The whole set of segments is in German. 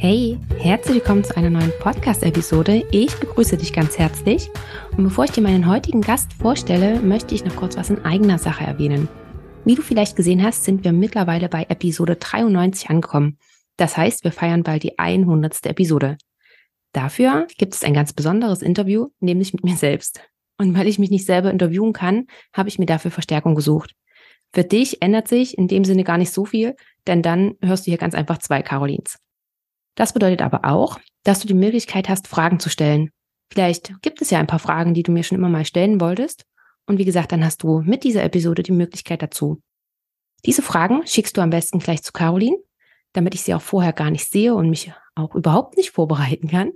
Hey, herzlich willkommen zu einer neuen Podcast-Episode. Ich begrüße dich ganz herzlich. Und bevor ich dir meinen heutigen Gast vorstelle, möchte ich noch kurz was in eigener Sache erwähnen. Wie du vielleicht gesehen hast, sind wir mittlerweile bei Episode 93 angekommen. Das heißt, wir feiern bald die 100. Episode. Dafür gibt es ein ganz besonderes Interview, nämlich mit mir selbst. Und weil ich mich nicht selber interviewen kann, habe ich mir dafür Verstärkung gesucht. Für dich ändert sich in dem Sinne gar nicht so viel, denn dann hörst du hier ganz einfach zwei Carolins. Das bedeutet aber auch, dass du die Möglichkeit hast, Fragen zu stellen. Vielleicht gibt es ja ein paar Fragen, die du mir schon immer mal stellen wolltest. Und wie gesagt, dann hast du mit dieser Episode die Möglichkeit dazu. Diese Fragen schickst du am besten gleich zu Caroline, damit ich sie auch vorher gar nicht sehe und mich auch überhaupt nicht vorbereiten kann.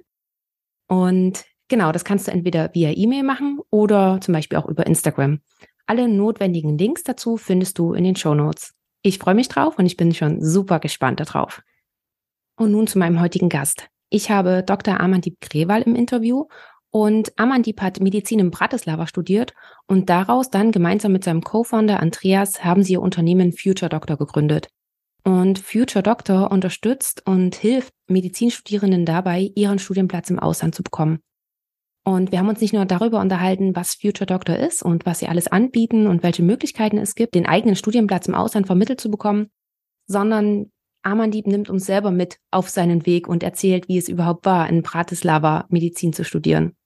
Und genau, das kannst du entweder via E-Mail machen oder zum Beispiel auch über Instagram. Alle notwendigen Links dazu findest du in den Show Notes. Ich freue mich drauf und ich bin schon super gespannt darauf. Und nun zu meinem heutigen Gast. Ich habe Dr. Amandip Grewal im Interview und Amandip hat Medizin in Bratislava studiert und daraus dann gemeinsam mit seinem Co-Founder Andreas haben sie ihr Unternehmen Future Doctor gegründet. Und Future Doctor unterstützt und hilft Medizinstudierenden dabei, ihren Studienplatz im Ausland zu bekommen. Und wir haben uns nicht nur darüber unterhalten, was Future Doctor ist und was sie alles anbieten und welche Möglichkeiten es gibt, den eigenen Studienplatz im Ausland vermittelt zu bekommen, sondern Amandieb nimmt uns selber mit auf seinen Weg und erzählt, wie es überhaupt war, in Bratislava Medizin zu studieren.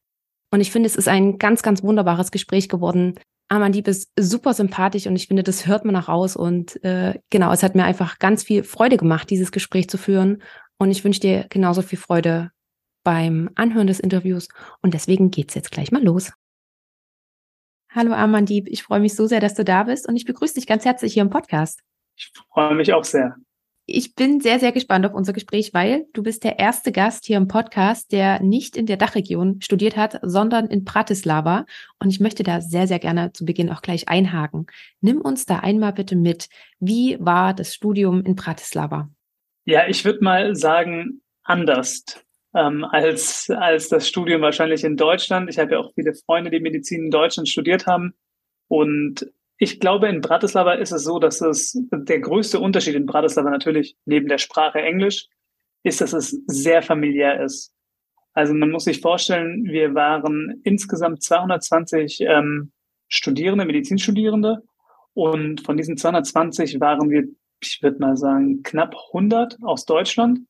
Und ich finde, es ist ein ganz, ganz wunderbares Gespräch geworden. Amandieb ist super sympathisch und ich finde, das hört man auch aus. Und äh, genau, es hat mir einfach ganz viel Freude gemacht, dieses Gespräch zu führen. Und ich wünsche dir genauso viel Freude beim Anhören des Interviews. Und deswegen geht's jetzt gleich mal los. Hallo Amandieb, ich freue mich so sehr, dass du da bist und ich begrüße dich ganz herzlich hier im Podcast. Ich freue mich auch sehr ich bin sehr, sehr gespannt auf unser Gespräch, weil du bist der erste Gast hier im Podcast, der nicht in der Dachregion studiert hat, sondern in Bratislava. Und ich möchte da sehr, sehr gerne zu Beginn auch gleich einhaken. Nimm uns da einmal bitte mit. Wie war das Studium in Bratislava? Ja, ich würde mal sagen, anders ähm, als, als das Studium wahrscheinlich in Deutschland. Ich habe ja auch viele Freunde, die Medizin in Deutschland studiert haben. Und ich glaube, in Bratislava ist es so, dass es der größte Unterschied in Bratislava natürlich neben der Sprache Englisch ist, dass es sehr familiär ist. Also man muss sich vorstellen, wir waren insgesamt 220 ähm, Studierende, Medizinstudierende und von diesen 220 waren wir, ich würde mal sagen, knapp 100 aus Deutschland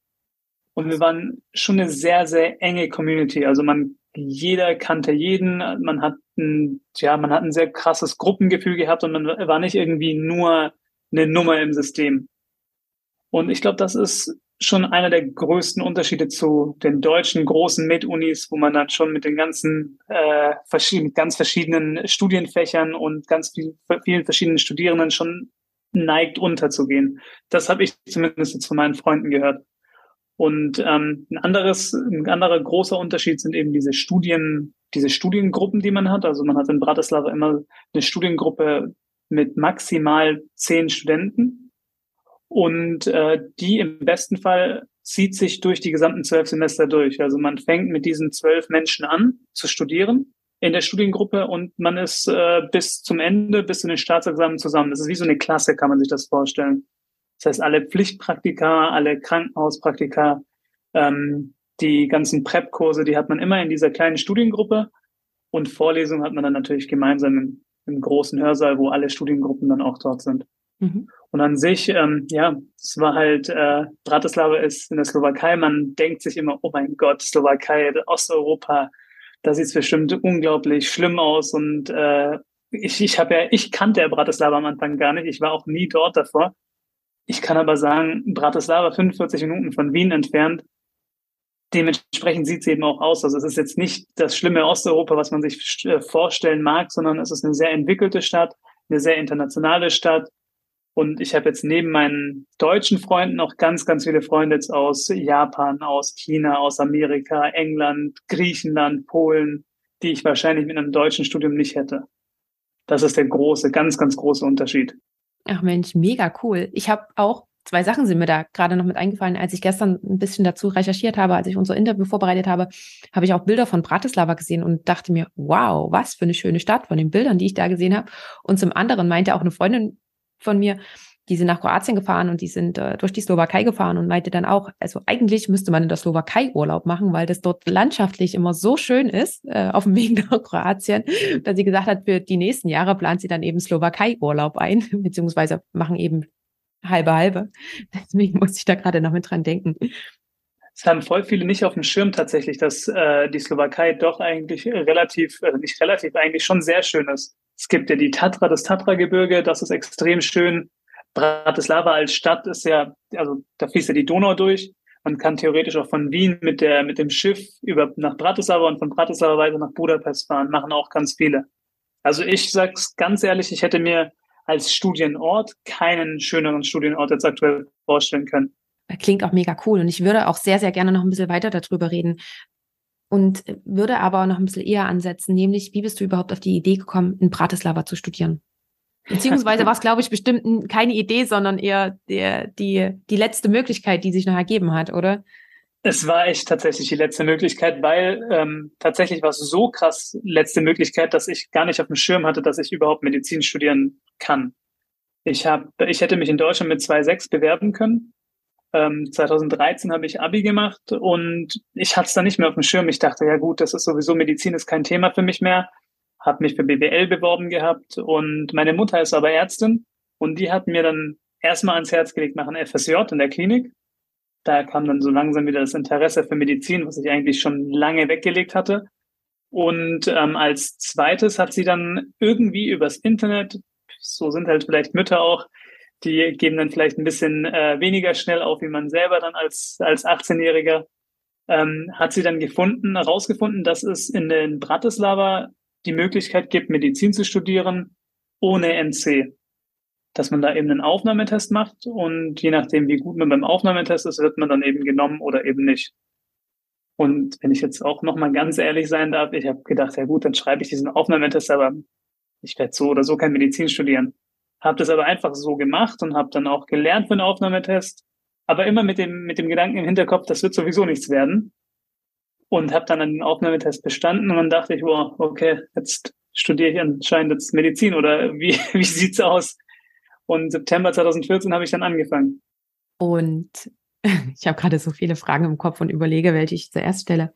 und wir waren schon eine sehr, sehr enge Community. Also man jeder kannte jeden, man hat ja, man hat ein sehr krasses Gruppengefühl gehabt und man war nicht irgendwie nur eine Nummer im System. Und ich glaube, das ist schon einer der größten Unterschiede zu den deutschen großen Med-Unis, wo man dann schon mit den ganzen äh, verschiedenen, ganz verschiedenen Studienfächern und ganz viel, vielen verschiedenen Studierenden schon neigt unterzugehen. Das habe ich zumindest jetzt von meinen Freunden gehört. Und ähm, ein anderes, ein anderer großer Unterschied sind eben diese Studien, diese Studiengruppen, die man hat. Also man hat in Bratislava immer eine Studiengruppe mit maximal zehn Studenten. Und äh, die im besten Fall zieht sich durch die gesamten zwölf Semester durch. Also man fängt mit diesen zwölf Menschen an zu studieren in der Studiengruppe und man ist äh, bis zum Ende, bis zu den Staatsexamen zusammen. Das ist wie so eine Klasse, kann man sich das vorstellen. Das heißt, alle Pflichtpraktika, alle Krankenhauspraktika, ähm, die ganzen Prep-Kurse, die hat man immer in dieser kleinen Studiengruppe und Vorlesungen hat man dann natürlich gemeinsam im, im großen Hörsaal, wo alle Studiengruppen dann auch dort sind. Mhm. Und an sich, ähm, ja, es war halt, äh, Bratislava ist in der Slowakei, man denkt sich immer, oh mein Gott, Slowakei, Osteuropa, da sieht es bestimmt unglaublich schlimm aus und äh, ich, ich habe ja, ich kannte ja Bratislava am Anfang gar nicht, ich war auch nie dort davor. Ich kann aber sagen, Bratislava 45 Minuten von Wien entfernt. Dementsprechend sieht es eben auch aus. Also es ist jetzt nicht das schlimme Osteuropa, was man sich äh, vorstellen mag, sondern es ist eine sehr entwickelte Stadt, eine sehr internationale Stadt. Und ich habe jetzt neben meinen deutschen Freunden auch ganz, ganz viele Freunde jetzt aus Japan, aus China, aus Amerika, England, Griechenland, Polen, die ich wahrscheinlich mit einem deutschen Studium nicht hätte. Das ist der große, ganz, ganz große Unterschied. Ach Mensch, mega cool. Ich habe auch zwei Sachen sind mir da gerade noch mit eingefallen. Als ich gestern ein bisschen dazu recherchiert habe, als ich unser Interview vorbereitet habe, habe ich auch Bilder von Bratislava gesehen und dachte mir, wow, was für eine schöne Stadt von den Bildern, die ich da gesehen habe. Und zum anderen meinte auch eine Freundin von mir, die sind nach Kroatien gefahren und die sind äh, durch die Slowakei gefahren und meinte dann auch, also eigentlich müsste man in der Slowakei Urlaub machen, weil das dort landschaftlich immer so schön ist äh, auf dem Weg nach Kroatien, dass sie gesagt hat, für die nächsten Jahre plant sie dann eben Slowakei Urlaub ein, beziehungsweise machen eben halbe halbe. Deswegen muss ich da gerade noch mit dran denken. Es haben voll viele nicht auf dem Schirm tatsächlich, dass äh, die Slowakei doch eigentlich relativ, also nicht relativ, eigentlich schon sehr schön ist. Es gibt ja die Tatra, das Tatra-Gebirge, das ist extrem schön. Bratislava als Stadt ist ja, also da fließt ja die Donau durch. Man kann theoretisch auch von Wien mit der, mit dem Schiff über nach Bratislava und von Bratislava weiter nach Budapest fahren, machen auch ganz viele. Also ich sag's ganz ehrlich, ich hätte mir als Studienort keinen schöneren Studienort jetzt aktuell vorstellen können. Klingt auch mega cool und ich würde auch sehr, sehr gerne noch ein bisschen weiter darüber reden und würde aber noch ein bisschen eher ansetzen, nämlich wie bist du überhaupt auf die Idee gekommen, in Bratislava zu studieren? Beziehungsweise war es, glaube ich, bestimmt keine Idee, sondern eher der, die, die letzte Möglichkeit, die sich noch ergeben hat, oder? Es war echt tatsächlich die letzte Möglichkeit, weil ähm, tatsächlich war es so krass letzte Möglichkeit, dass ich gar nicht auf dem Schirm hatte, dass ich überhaupt Medizin studieren kann. Ich habe, ich hätte mich in Deutschland mit 2,6 bewerben können. Ähm, 2013 habe ich Abi gemacht und ich hatte es dann nicht mehr auf dem Schirm. Ich dachte, ja gut, das ist sowieso Medizin ist kein Thema für mich mehr habe mich für BWL beworben gehabt und meine Mutter ist aber Ärztin und die hat mir dann erstmal ans Herz gelegt, machen FSJ in der Klinik. Da kam dann so langsam wieder das Interesse für Medizin, was ich eigentlich schon lange weggelegt hatte. Und ähm, als zweites hat sie dann irgendwie übers Internet, so sind halt vielleicht Mütter auch, die geben dann vielleicht ein bisschen äh, weniger schnell auf, wie man selber dann als, als 18-Jähriger, ähm, hat sie dann gefunden, herausgefunden, dass es in den Bratislava die Möglichkeit gibt, Medizin zu studieren ohne NC. Dass man da eben einen Aufnahmetest macht und je nachdem, wie gut man beim Aufnahmetest ist, wird man dann eben genommen oder eben nicht. Und wenn ich jetzt auch nochmal ganz ehrlich sein darf, ich habe gedacht, ja gut, dann schreibe ich diesen Aufnahmetest, aber ich werde so oder so kein Medizin studieren. Habe das aber einfach so gemacht und habe dann auch gelernt für den Aufnahmetest, aber immer mit dem, mit dem Gedanken im Hinterkopf, das wird sowieso nichts werden und habe dann einen Aufnahmetest bestanden und dann dachte ich, wow, okay, jetzt studiere ich anscheinend jetzt Medizin oder wie, wie sieht's aus? Und September 2014 habe ich dann angefangen. Und ich habe gerade so viele Fragen im Kopf und überlege, welche ich zuerst stelle.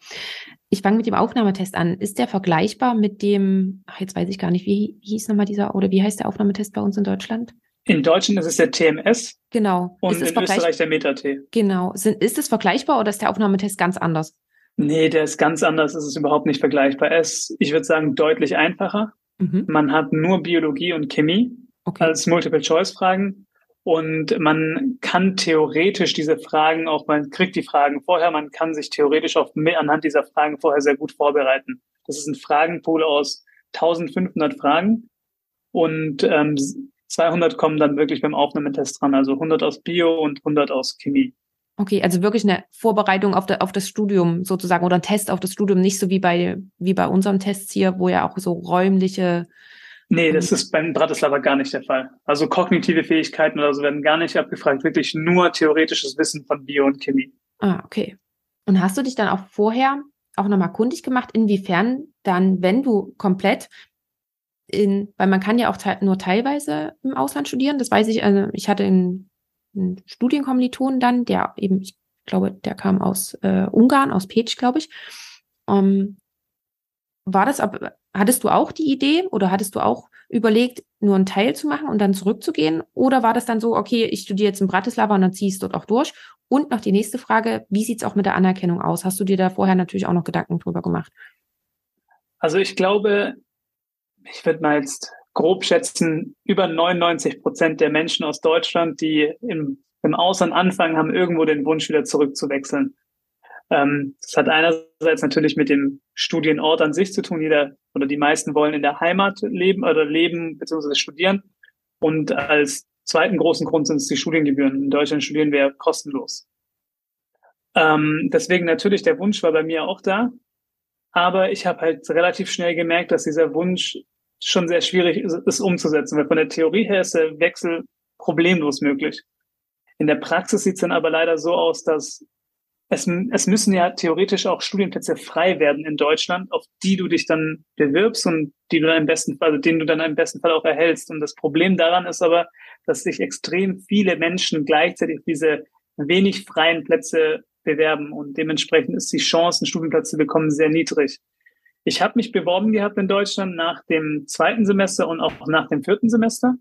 Ich fange mit dem Aufnahmetest an. Ist der vergleichbar mit dem, ach, jetzt weiß ich gar nicht, wie hieß nochmal dieser, oder wie heißt der Aufnahmetest bei uns in Deutschland? In Deutschland ist es der TMS. Genau. Und in Österreich der Meta-T. Genau. ist es vergleichbar oder ist der Aufnahmetest ganz anders? Nee, der ist ganz anders. Es ist überhaupt nicht vergleichbar. Er ist, ich würde sagen, deutlich einfacher. Mhm. Man hat nur Biologie und Chemie okay. als Multiple-Choice-Fragen. Und man kann theoretisch diese Fragen auch, man kriegt die Fragen vorher, man kann sich theoretisch auch anhand dieser Fragen vorher sehr gut vorbereiten. Das ist ein Fragenpool aus 1500 Fragen und ähm, 200 kommen dann wirklich beim Aufnahmetest dran, also 100 aus Bio und 100 aus Chemie. Okay, also wirklich eine Vorbereitung auf, de, auf das Studium sozusagen oder ein Test auf das Studium, nicht so wie bei, wie bei unserem Test hier, wo ja auch so räumliche. Nee, das ist beim Bratislava gar nicht der Fall. Also kognitive Fähigkeiten oder so werden gar nicht abgefragt, wirklich nur theoretisches Wissen von Bio und Chemie. Ah, okay. Und hast du dich dann auch vorher auch nochmal kundig gemacht, inwiefern dann, wenn du komplett in, weil man kann ja auch te nur teilweise im Ausland studieren, das weiß ich, also ich hatte in ein Studienkommiliton dann, der eben, ich glaube, der kam aus äh, Ungarn, aus Peć, glaube ich. Ähm, war das, hattest du auch die Idee oder hattest du auch überlegt, nur einen Teil zu machen und dann zurückzugehen? Oder war das dann so, okay, ich studiere jetzt in Bratislava und dann ziehe ich es dort auch durch? Und noch die nächste Frage, wie sieht's auch mit der Anerkennung aus? Hast du dir da vorher natürlich auch noch Gedanken drüber gemacht? Also ich glaube, ich würde mal jetzt grob schätzen, über 99 Prozent der Menschen aus Deutschland, die im, im Ausland anfangen, haben irgendwo den Wunsch, wieder zurückzuwechseln. Ähm, das hat einerseits natürlich mit dem Studienort an sich zu tun. Jeder oder die meisten wollen in der Heimat leben oder leben bzw. studieren. Und als zweiten großen Grund sind es die Studiengebühren. In Deutschland studieren wir kostenlos. Ähm, deswegen natürlich, der Wunsch war bei mir auch da. Aber ich habe halt relativ schnell gemerkt, dass dieser Wunsch schon sehr schwierig ist, ist umzusetzen, weil von der Theorie her ist der Wechsel problemlos möglich. In der Praxis sieht es dann aber leider so aus, dass es, es müssen ja theoretisch auch Studienplätze frei werden in Deutschland, auf die du dich dann bewirbst und die du dann im besten Fall, also den du dann im besten Fall auch erhältst. Und das Problem daran ist aber, dass sich extrem viele Menschen gleichzeitig diese wenig freien Plätze bewerben und dementsprechend ist die Chance, einen Studienplatz zu bekommen, sehr niedrig. Ich habe mich beworben gehabt in Deutschland nach dem zweiten Semester und auch nach dem vierten Semester.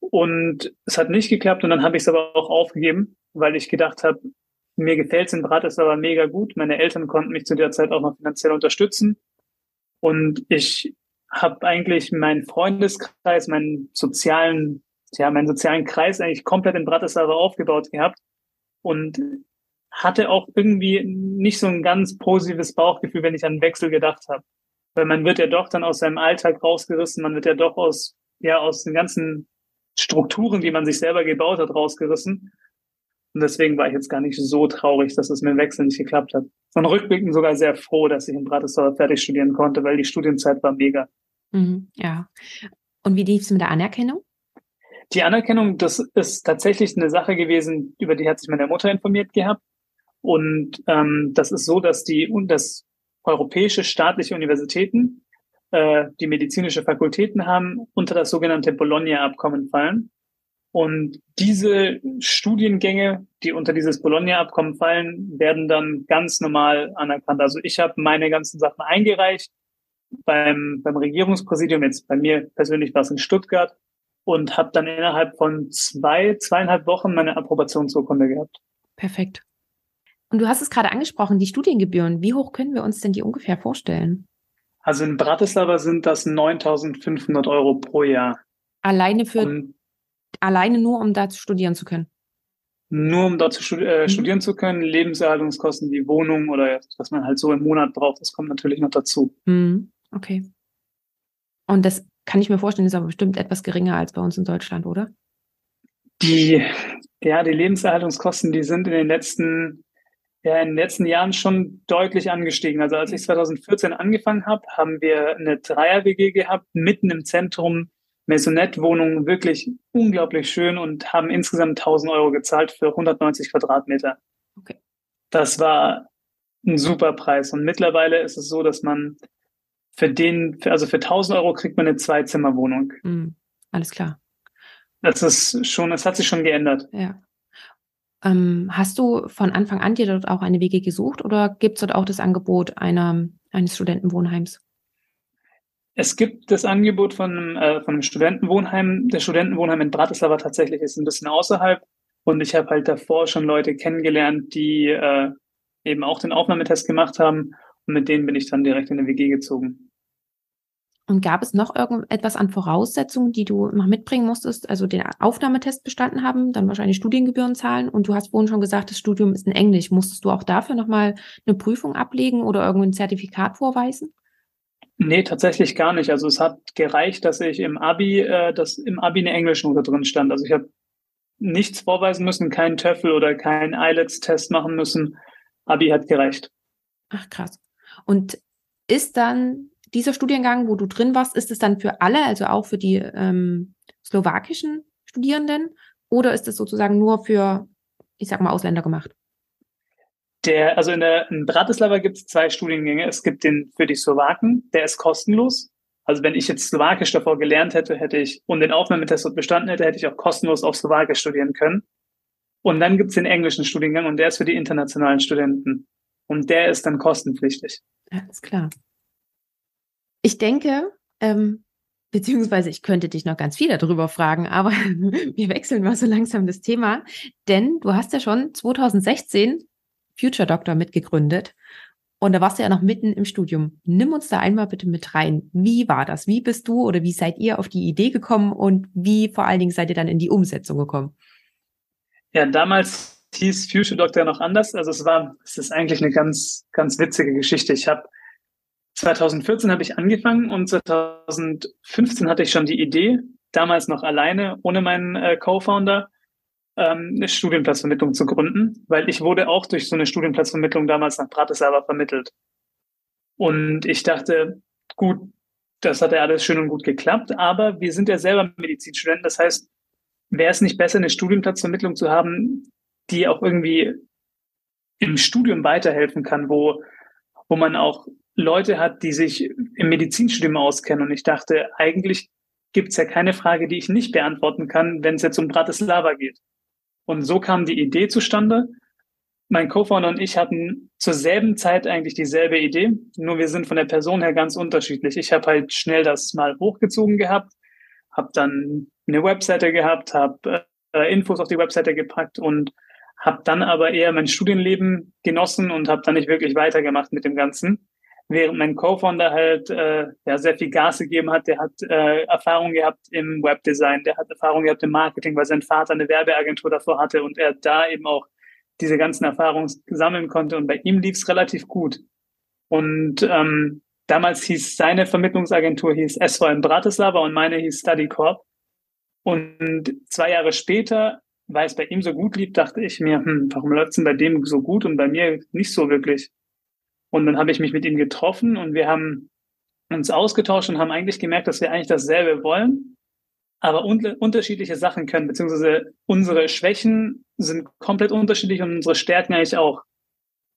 Und es hat nicht geklappt und dann habe ich es aber auch aufgegeben, weil ich gedacht habe, mir gefällt es in Bratislava mega gut. Meine Eltern konnten mich zu der Zeit auch noch finanziell unterstützen. Und ich habe eigentlich meinen Freundeskreis, meinen sozialen, ja, meinen sozialen Kreis eigentlich komplett in Bratislava aufgebaut gehabt und hatte auch irgendwie nicht so ein ganz positives Bauchgefühl, wenn ich an Wechsel gedacht habe. Weil man wird ja doch dann aus seinem Alltag rausgerissen, man wird ja doch aus, ja, aus den ganzen Strukturen, die man sich selber gebaut hat, rausgerissen. Und deswegen war ich jetzt gar nicht so traurig, dass es mit dem Wechsel nicht geklappt hat. Von Rückblicken sogar sehr froh, dass ich in Bratislava fertig studieren konnte, weil die Studienzeit war mega. Mhm, ja. Und wie lief es mit der Anerkennung? Die Anerkennung, das ist tatsächlich eine Sache gewesen, über die hat sich meine Mutter informiert gehabt. Und ähm, das ist so, dass die und das europäische staatliche Universitäten, äh, die medizinische Fakultäten haben, unter das sogenannte Bologna-Abkommen fallen. Und diese Studiengänge, die unter dieses Bologna-Abkommen fallen, werden dann ganz normal anerkannt. Also ich habe meine ganzen Sachen eingereicht beim, beim Regierungspräsidium, jetzt bei mir persönlich war es in Stuttgart, und habe dann innerhalb von zwei, zweieinhalb Wochen meine Approbationsurkunde gehabt. Perfekt. Und du hast es gerade angesprochen, die Studiengebühren. Wie hoch können wir uns denn die ungefähr vorstellen? Also in Bratislava sind das 9.500 Euro pro Jahr. Alleine für und alleine nur, um da zu studieren zu können? Nur um dort zu studi äh, mhm. studieren zu können, Lebenserhaltungskosten wie Wohnung oder was man halt so im Monat braucht, das kommt natürlich noch dazu. Mhm. Okay. Und das kann ich mir vorstellen, ist aber bestimmt etwas geringer als bei uns in Deutschland, oder? Die, ja, die Lebenserhaltungskosten, die sind in den letzten, ja, in den letzten Jahren schon deutlich angestiegen. Also als ich 2014 angefangen habe, haben wir eine Dreier-WG gehabt, mitten im Zentrum Maisonette-Wohnung wirklich unglaublich schön und haben insgesamt 1000 Euro gezahlt für 190 Quadratmeter. Okay. Das war ein super Preis. Und mittlerweile ist es so, dass man für den, also für 1000 Euro kriegt man eine Zwei-Zimmer-Wohnung. Mhm. Alles klar. Das ist schon, es hat sich schon geändert. Ja. Ähm, hast du von Anfang an dir dort auch eine WG gesucht oder gibt es dort auch das Angebot einer, eines Studentenwohnheims? Es gibt das Angebot von, äh, von einem Studentenwohnheim. Der Studentenwohnheim in Bratislava tatsächlich ist ein bisschen außerhalb. Und ich habe halt davor schon Leute kennengelernt, die äh, eben auch den Aufnahmetest gemacht haben. Und mit denen bin ich dann direkt in eine WG gezogen. Und gab es noch irgendetwas an Voraussetzungen, die du noch mitbringen musstest? Also den Aufnahmetest bestanden haben, dann wahrscheinlich Studiengebühren zahlen. Und du hast vorhin schon gesagt, das Studium ist in Englisch. Musstest du auch dafür nochmal eine Prüfung ablegen oder irgendein Zertifikat vorweisen? Nee, tatsächlich gar nicht. Also es hat gereicht, dass ich im Abi, äh, dass im Abi eine Englischnote drin stand. Also ich habe nichts vorweisen müssen, keinen TOEFL oder keinen IELTS-Test machen müssen. Abi hat gereicht. Ach krass. Und ist dann dieser Studiengang, wo du drin warst, ist es dann für alle, also auch für die ähm, slowakischen Studierenden, oder ist es sozusagen nur für, ich sag mal, Ausländer gemacht? Der, also in, der, in Bratislava gibt es zwei Studiengänge. Es gibt den für die Slowaken, der ist kostenlos. Also wenn ich jetzt Slowakisch davor gelernt hätte, hätte ich und den Aufnahmetest dort bestanden hätte, hätte ich auch kostenlos auf Slowakisch studieren können. Und dann gibt es den englischen Studiengang und der ist für die internationalen Studenten. Und der ist dann kostenpflichtig. Alles klar. Ich denke, ähm, beziehungsweise ich könnte dich noch ganz viel darüber fragen, aber wir wechseln mal so langsam das Thema, denn du hast ja schon 2016 Future Doctor mitgegründet. Und da warst du ja noch mitten im Studium. Nimm uns da einmal bitte mit rein. Wie war das? Wie bist du oder wie seid ihr auf die Idee gekommen und wie vor allen Dingen seid ihr dann in die Umsetzung gekommen? Ja, damals hieß Future Doctor noch anders. Also es war, es ist eigentlich eine ganz, ganz witzige Geschichte. Ich habe 2014 habe ich angefangen und 2015 hatte ich schon die Idee, damals noch alleine, ohne meinen äh, Co-Founder, ähm, eine Studienplatzvermittlung zu gründen, weil ich wurde auch durch so eine Studienplatzvermittlung damals nach Bratislava vermittelt. Und ich dachte, gut, das hat ja alles schön und gut geklappt, aber wir sind ja selber Medizinstudenten. Das heißt, wäre es nicht besser, eine Studienplatzvermittlung zu haben, die auch irgendwie im Studium weiterhelfen kann, wo, wo man auch Leute hat, die sich im Medizinstudium auskennen. Und ich dachte, eigentlich gibt es ja keine Frage, die ich nicht beantworten kann, wenn es jetzt um Bratislava geht. Und so kam die Idee zustande. Mein Co-Founder und ich hatten zur selben Zeit eigentlich dieselbe Idee, nur wir sind von der Person her ganz unterschiedlich. Ich habe halt schnell das mal hochgezogen gehabt, habe dann eine Webseite gehabt, habe äh, Infos auf die Webseite gepackt und habe dann aber eher mein Studienleben genossen und habe dann nicht wirklich weitergemacht mit dem Ganzen. Während mein Co-Founder halt äh, ja, sehr viel Gas gegeben hat, der hat äh, Erfahrung gehabt im Webdesign, der hat Erfahrung gehabt im Marketing, weil sein Vater eine Werbeagentur davor hatte und er da eben auch diese ganzen Erfahrungen sammeln konnte. Und bei ihm lief es relativ gut. Und ähm, damals hieß seine Vermittlungsagentur hieß SVM Bratislava und meine hieß StudyCorp. Und zwei Jahre später weil es bei ihm so gut lief, dachte ich mir, hm, warum läuft es denn bei dem so gut und bei mir nicht so wirklich? Und dann habe ich mich mit ihm getroffen und wir haben uns ausgetauscht und haben eigentlich gemerkt, dass wir eigentlich dasselbe wollen, aber un unterschiedliche Sachen können, beziehungsweise unsere Schwächen sind komplett unterschiedlich und unsere Stärken eigentlich auch.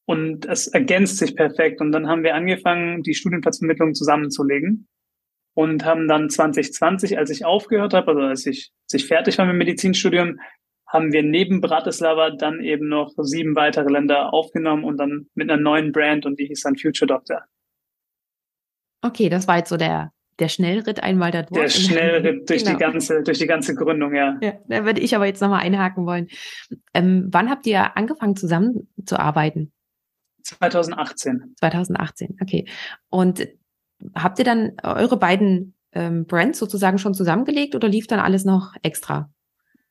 Und es ergänzt sich perfekt. Und dann haben wir angefangen, die Studienplatzvermittlung zusammenzulegen und haben dann 2020, als ich aufgehört habe, also als ich, als ich fertig war mit dem Medizinstudium, haben wir neben Bratislava dann eben noch sieben weitere Länder aufgenommen und dann mit einer neuen Brand und die hieß dann Future Doctor. Okay, das war jetzt so der, der Schnellritt einmal da durch. Der Schnellritt durch genau. die ganze, durch die ganze Gründung, ja. ja da würde ich aber jetzt nochmal einhaken wollen. Ähm, wann habt ihr angefangen zusammenzuarbeiten? 2018. 2018, okay. Und habt ihr dann eure beiden ähm, Brands sozusagen schon zusammengelegt oder lief dann alles noch extra?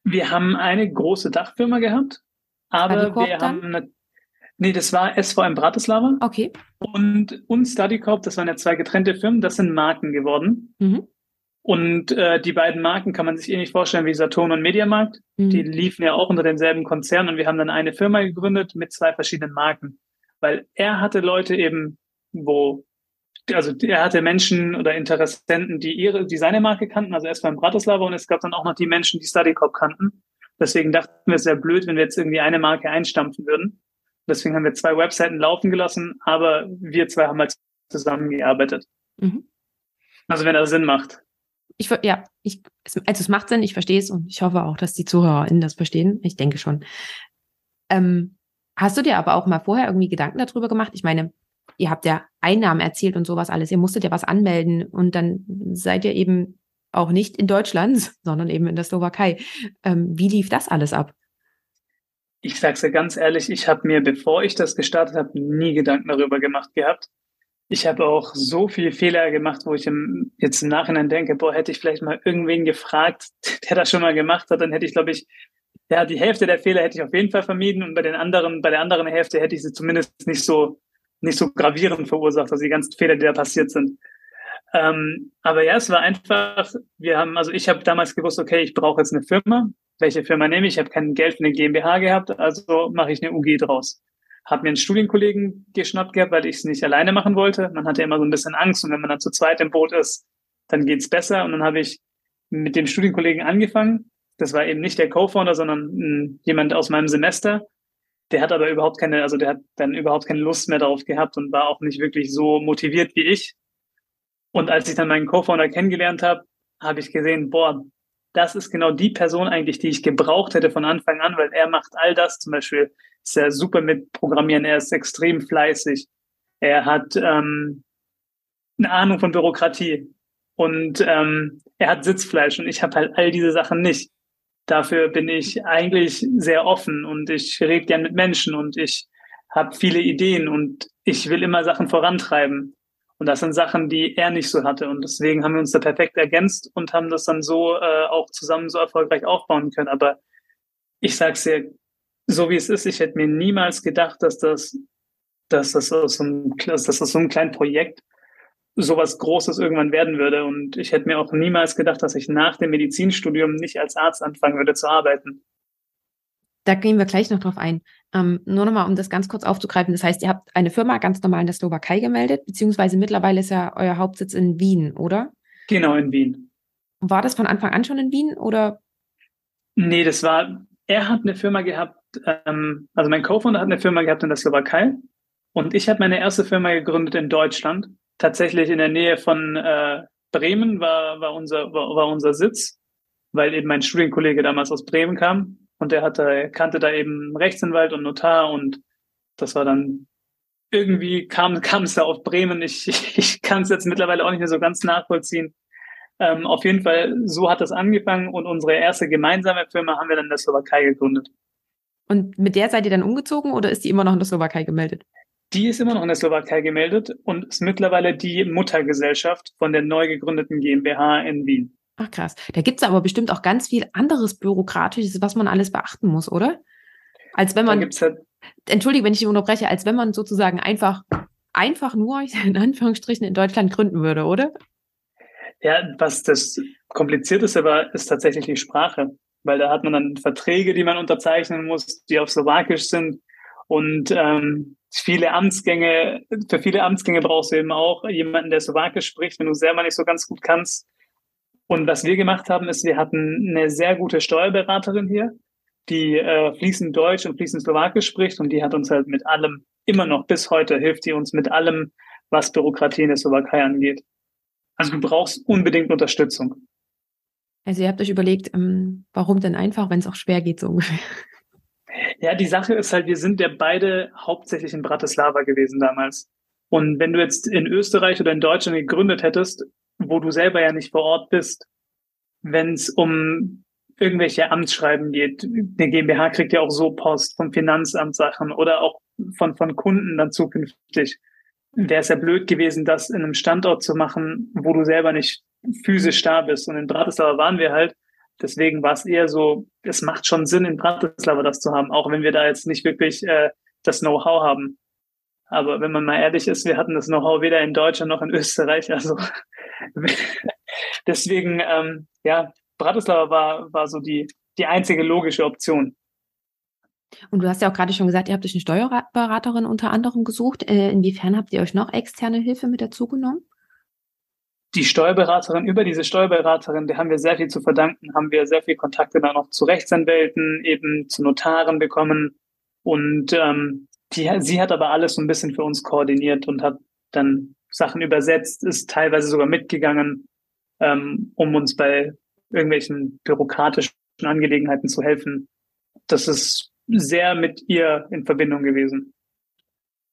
Wir haben eine große Dachfirma gehabt, aber wir haben eine, nee, das war SVM Bratislava. Okay. Und, und StudyCorp, das waren ja zwei getrennte Firmen, das sind Marken geworden. Mhm. Und äh, die beiden Marken kann man sich eh nicht vorstellen wie Saturn und Mediamarkt. Mhm. Die liefen ja auch unter denselben Konzern und wir haben dann eine Firma gegründet mit zwei verschiedenen Marken. Weil er hatte Leute eben, wo also er hatte Menschen oder Interessenten, die ihre, die seine Marke kannten, also erst beim Bratislava und es gab dann auch noch die Menschen, die StudyCop kannten. Deswegen dachten wir, es wäre blöd, wenn wir jetzt irgendwie eine Marke einstampfen würden. Deswegen haben wir zwei Webseiten laufen gelassen, aber wir zwei haben halt zusammengearbeitet. Mhm. Also wenn das Sinn macht. Ich, ja, ich, also es macht Sinn, ich verstehe es und ich hoffe auch, dass die ZuhörerInnen das verstehen. Ich denke schon. Ähm, hast du dir aber auch mal vorher irgendwie Gedanken darüber gemacht? Ich meine, ihr habt ja Einnahmen erzielt und sowas alles. Ihr musstet ja was anmelden und dann seid ihr eben auch nicht in Deutschland, sondern eben in der Slowakei. Ähm, wie lief das alles ab? Ich sage es dir ganz ehrlich, ich habe mir, bevor ich das gestartet habe, nie Gedanken darüber gemacht gehabt. Ich habe auch so viele Fehler gemacht, wo ich im, jetzt im Nachhinein denke, boah, hätte ich vielleicht mal irgendwen gefragt, der das schon mal gemacht hat, dann hätte ich, glaube ich, ja, die Hälfte der Fehler hätte ich auf jeden Fall vermieden und bei den anderen, bei der anderen Hälfte hätte ich sie zumindest nicht so nicht so gravierend verursacht, also die ganzen Fehler, die da passiert sind. Ähm, aber ja, es war einfach, wir haben, also ich habe damals gewusst, okay, ich brauche jetzt eine Firma. Welche Firma nehme ich? Ich habe kein Geld für eine GmbH gehabt, also mache ich eine UG draus. Hab mir einen Studienkollegen geschnappt gehabt, weil ich es nicht alleine machen wollte. Man hatte immer so ein bisschen Angst und wenn man dann zu zweit im Boot ist, dann geht's besser. Und dann habe ich mit dem Studienkollegen angefangen. Das war eben nicht der Co-Founder, sondern hm, jemand aus meinem Semester. Der hat aber überhaupt keine, also der hat dann überhaupt keine Lust mehr darauf gehabt und war auch nicht wirklich so motiviert wie ich. Und als ich dann meinen Co-Founder kennengelernt habe, habe ich gesehen, boah, das ist genau die Person eigentlich, die ich gebraucht hätte von Anfang an, weil er macht all das. Zum Beispiel ist er super mit Programmieren, er ist extrem fleißig, er hat ähm, eine Ahnung von Bürokratie und ähm, er hat Sitzfleisch und ich habe halt all diese Sachen nicht. Dafür bin ich eigentlich sehr offen und ich rede gern mit Menschen und ich habe viele Ideen und ich will immer Sachen vorantreiben. Und das sind Sachen, die er nicht so hatte. Und deswegen haben wir uns da perfekt ergänzt und haben das dann so äh, auch zusammen so erfolgreich aufbauen können. Aber ich sage es dir, so wie es ist, ich hätte mir niemals gedacht, dass das, dass das so einem, dass das so einem kleinen Projekt sowas Großes irgendwann werden würde. Und ich hätte mir auch niemals gedacht, dass ich nach dem Medizinstudium nicht als Arzt anfangen würde zu arbeiten. Da gehen wir gleich noch drauf ein. Ähm, nur nochmal, um das ganz kurz aufzugreifen. Das heißt, ihr habt eine Firma ganz normal in der Slowakei gemeldet, beziehungsweise mittlerweile ist ja euer Hauptsitz in Wien, oder? Genau, in Wien. War das von Anfang an schon in Wien oder? Nee, das war, er hat eine Firma gehabt, ähm, also mein Co-Founder hat eine Firma gehabt in der Slowakei und ich habe meine erste Firma gegründet in Deutschland. Tatsächlich in der Nähe von äh, Bremen war, war, unser, war, war unser Sitz, weil eben mein Studienkollege damals aus Bremen kam und der hatte, kannte da eben Rechtsanwalt und Notar und das war dann irgendwie kam, kam es da auf Bremen. Ich, ich, kann es jetzt mittlerweile auch nicht mehr so ganz nachvollziehen. Ähm, auf jeden Fall, so hat das angefangen und unsere erste gemeinsame Firma haben wir dann in der Slowakei gegründet. Und mit der seid ihr dann umgezogen oder ist die immer noch in der Slowakei gemeldet? Die ist immer noch in der Slowakei gemeldet und ist mittlerweile die Muttergesellschaft von der neu gegründeten GmbH in Wien. Ach krass. Da gibt es aber bestimmt auch ganz viel anderes Bürokratisches, was man alles beachten muss, oder? Als wenn man. Halt Entschuldige, wenn ich unterbreche, als wenn man sozusagen einfach, einfach nur in Anführungsstrichen in Deutschland gründen würde, oder? Ja, was das komplizierteste war, ist tatsächlich die Sprache. Weil da hat man dann Verträge, die man unterzeichnen muss, die auf Slowakisch sind. Und ähm, viele Amtsgänge, für viele Amtsgänge brauchst du eben auch jemanden, der Slowakisch spricht, wenn du selber nicht so ganz gut kannst. Und was wir gemacht haben, ist, wir hatten eine sehr gute Steuerberaterin hier, die äh, fließend Deutsch und fließend Slowakisch spricht und die hat uns halt mit allem, immer noch bis heute, hilft die uns mit allem, was Bürokratie in der Slowakei angeht. Also du brauchst unbedingt Unterstützung. Also ihr habt euch überlegt, ähm, warum denn einfach, wenn es auch schwer geht, so ungefähr. Ja, die Sache ist halt, wir sind ja beide hauptsächlich in Bratislava gewesen damals. Und wenn du jetzt in Österreich oder in Deutschland gegründet hättest, wo du selber ja nicht vor Ort bist, wenn es um irgendwelche Amtsschreiben geht, eine GmbH kriegt ja auch so Post vom Finanzamt Sachen oder auch von, von Kunden dann zukünftig. Wäre es ja blöd gewesen, das in einem Standort zu machen, wo du selber nicht physisch da bist. Und in Bratislava waren wir halt. Deswegen war es eher so, es macht schon Sinn, in Bratislava das zu haben, auch wenn wir da jetzt nicht wirklich äh, das Know-how haben. Aber wenn man mal ehrlich ist, wir hatten das Know-how weder in Deutschland noch in Österreich. Also deswegen, ähm, ja, Bratislava war, war so die, die einzige logische Option. Und du hast ja auch gerade schon gesagt, ihr habt euch eine Steuerberaterin unter anderem gesucht. Äh, inwiefern habt ihr euch noch externe Hilfe mit dazu genommen? Die Steuerberaterin, über diese Steuerberaterin, der haben wir sehr viel zu verdanken, haben wir sehr viel Kontakte dann auch zu Rechtsanwälten, eben zu Notaren bekommen. Und ähm, die, sie hat aber alles so ein bisschen für uns koordiniert und hat dann Sachen übersetzt, ist teilweise sogar mitgegangen, ähm, um uns bei irgendwelchen bürokratischen Angelegenheiten zu helfen. Das ist sehr mit ihr in Verbindung gewesen.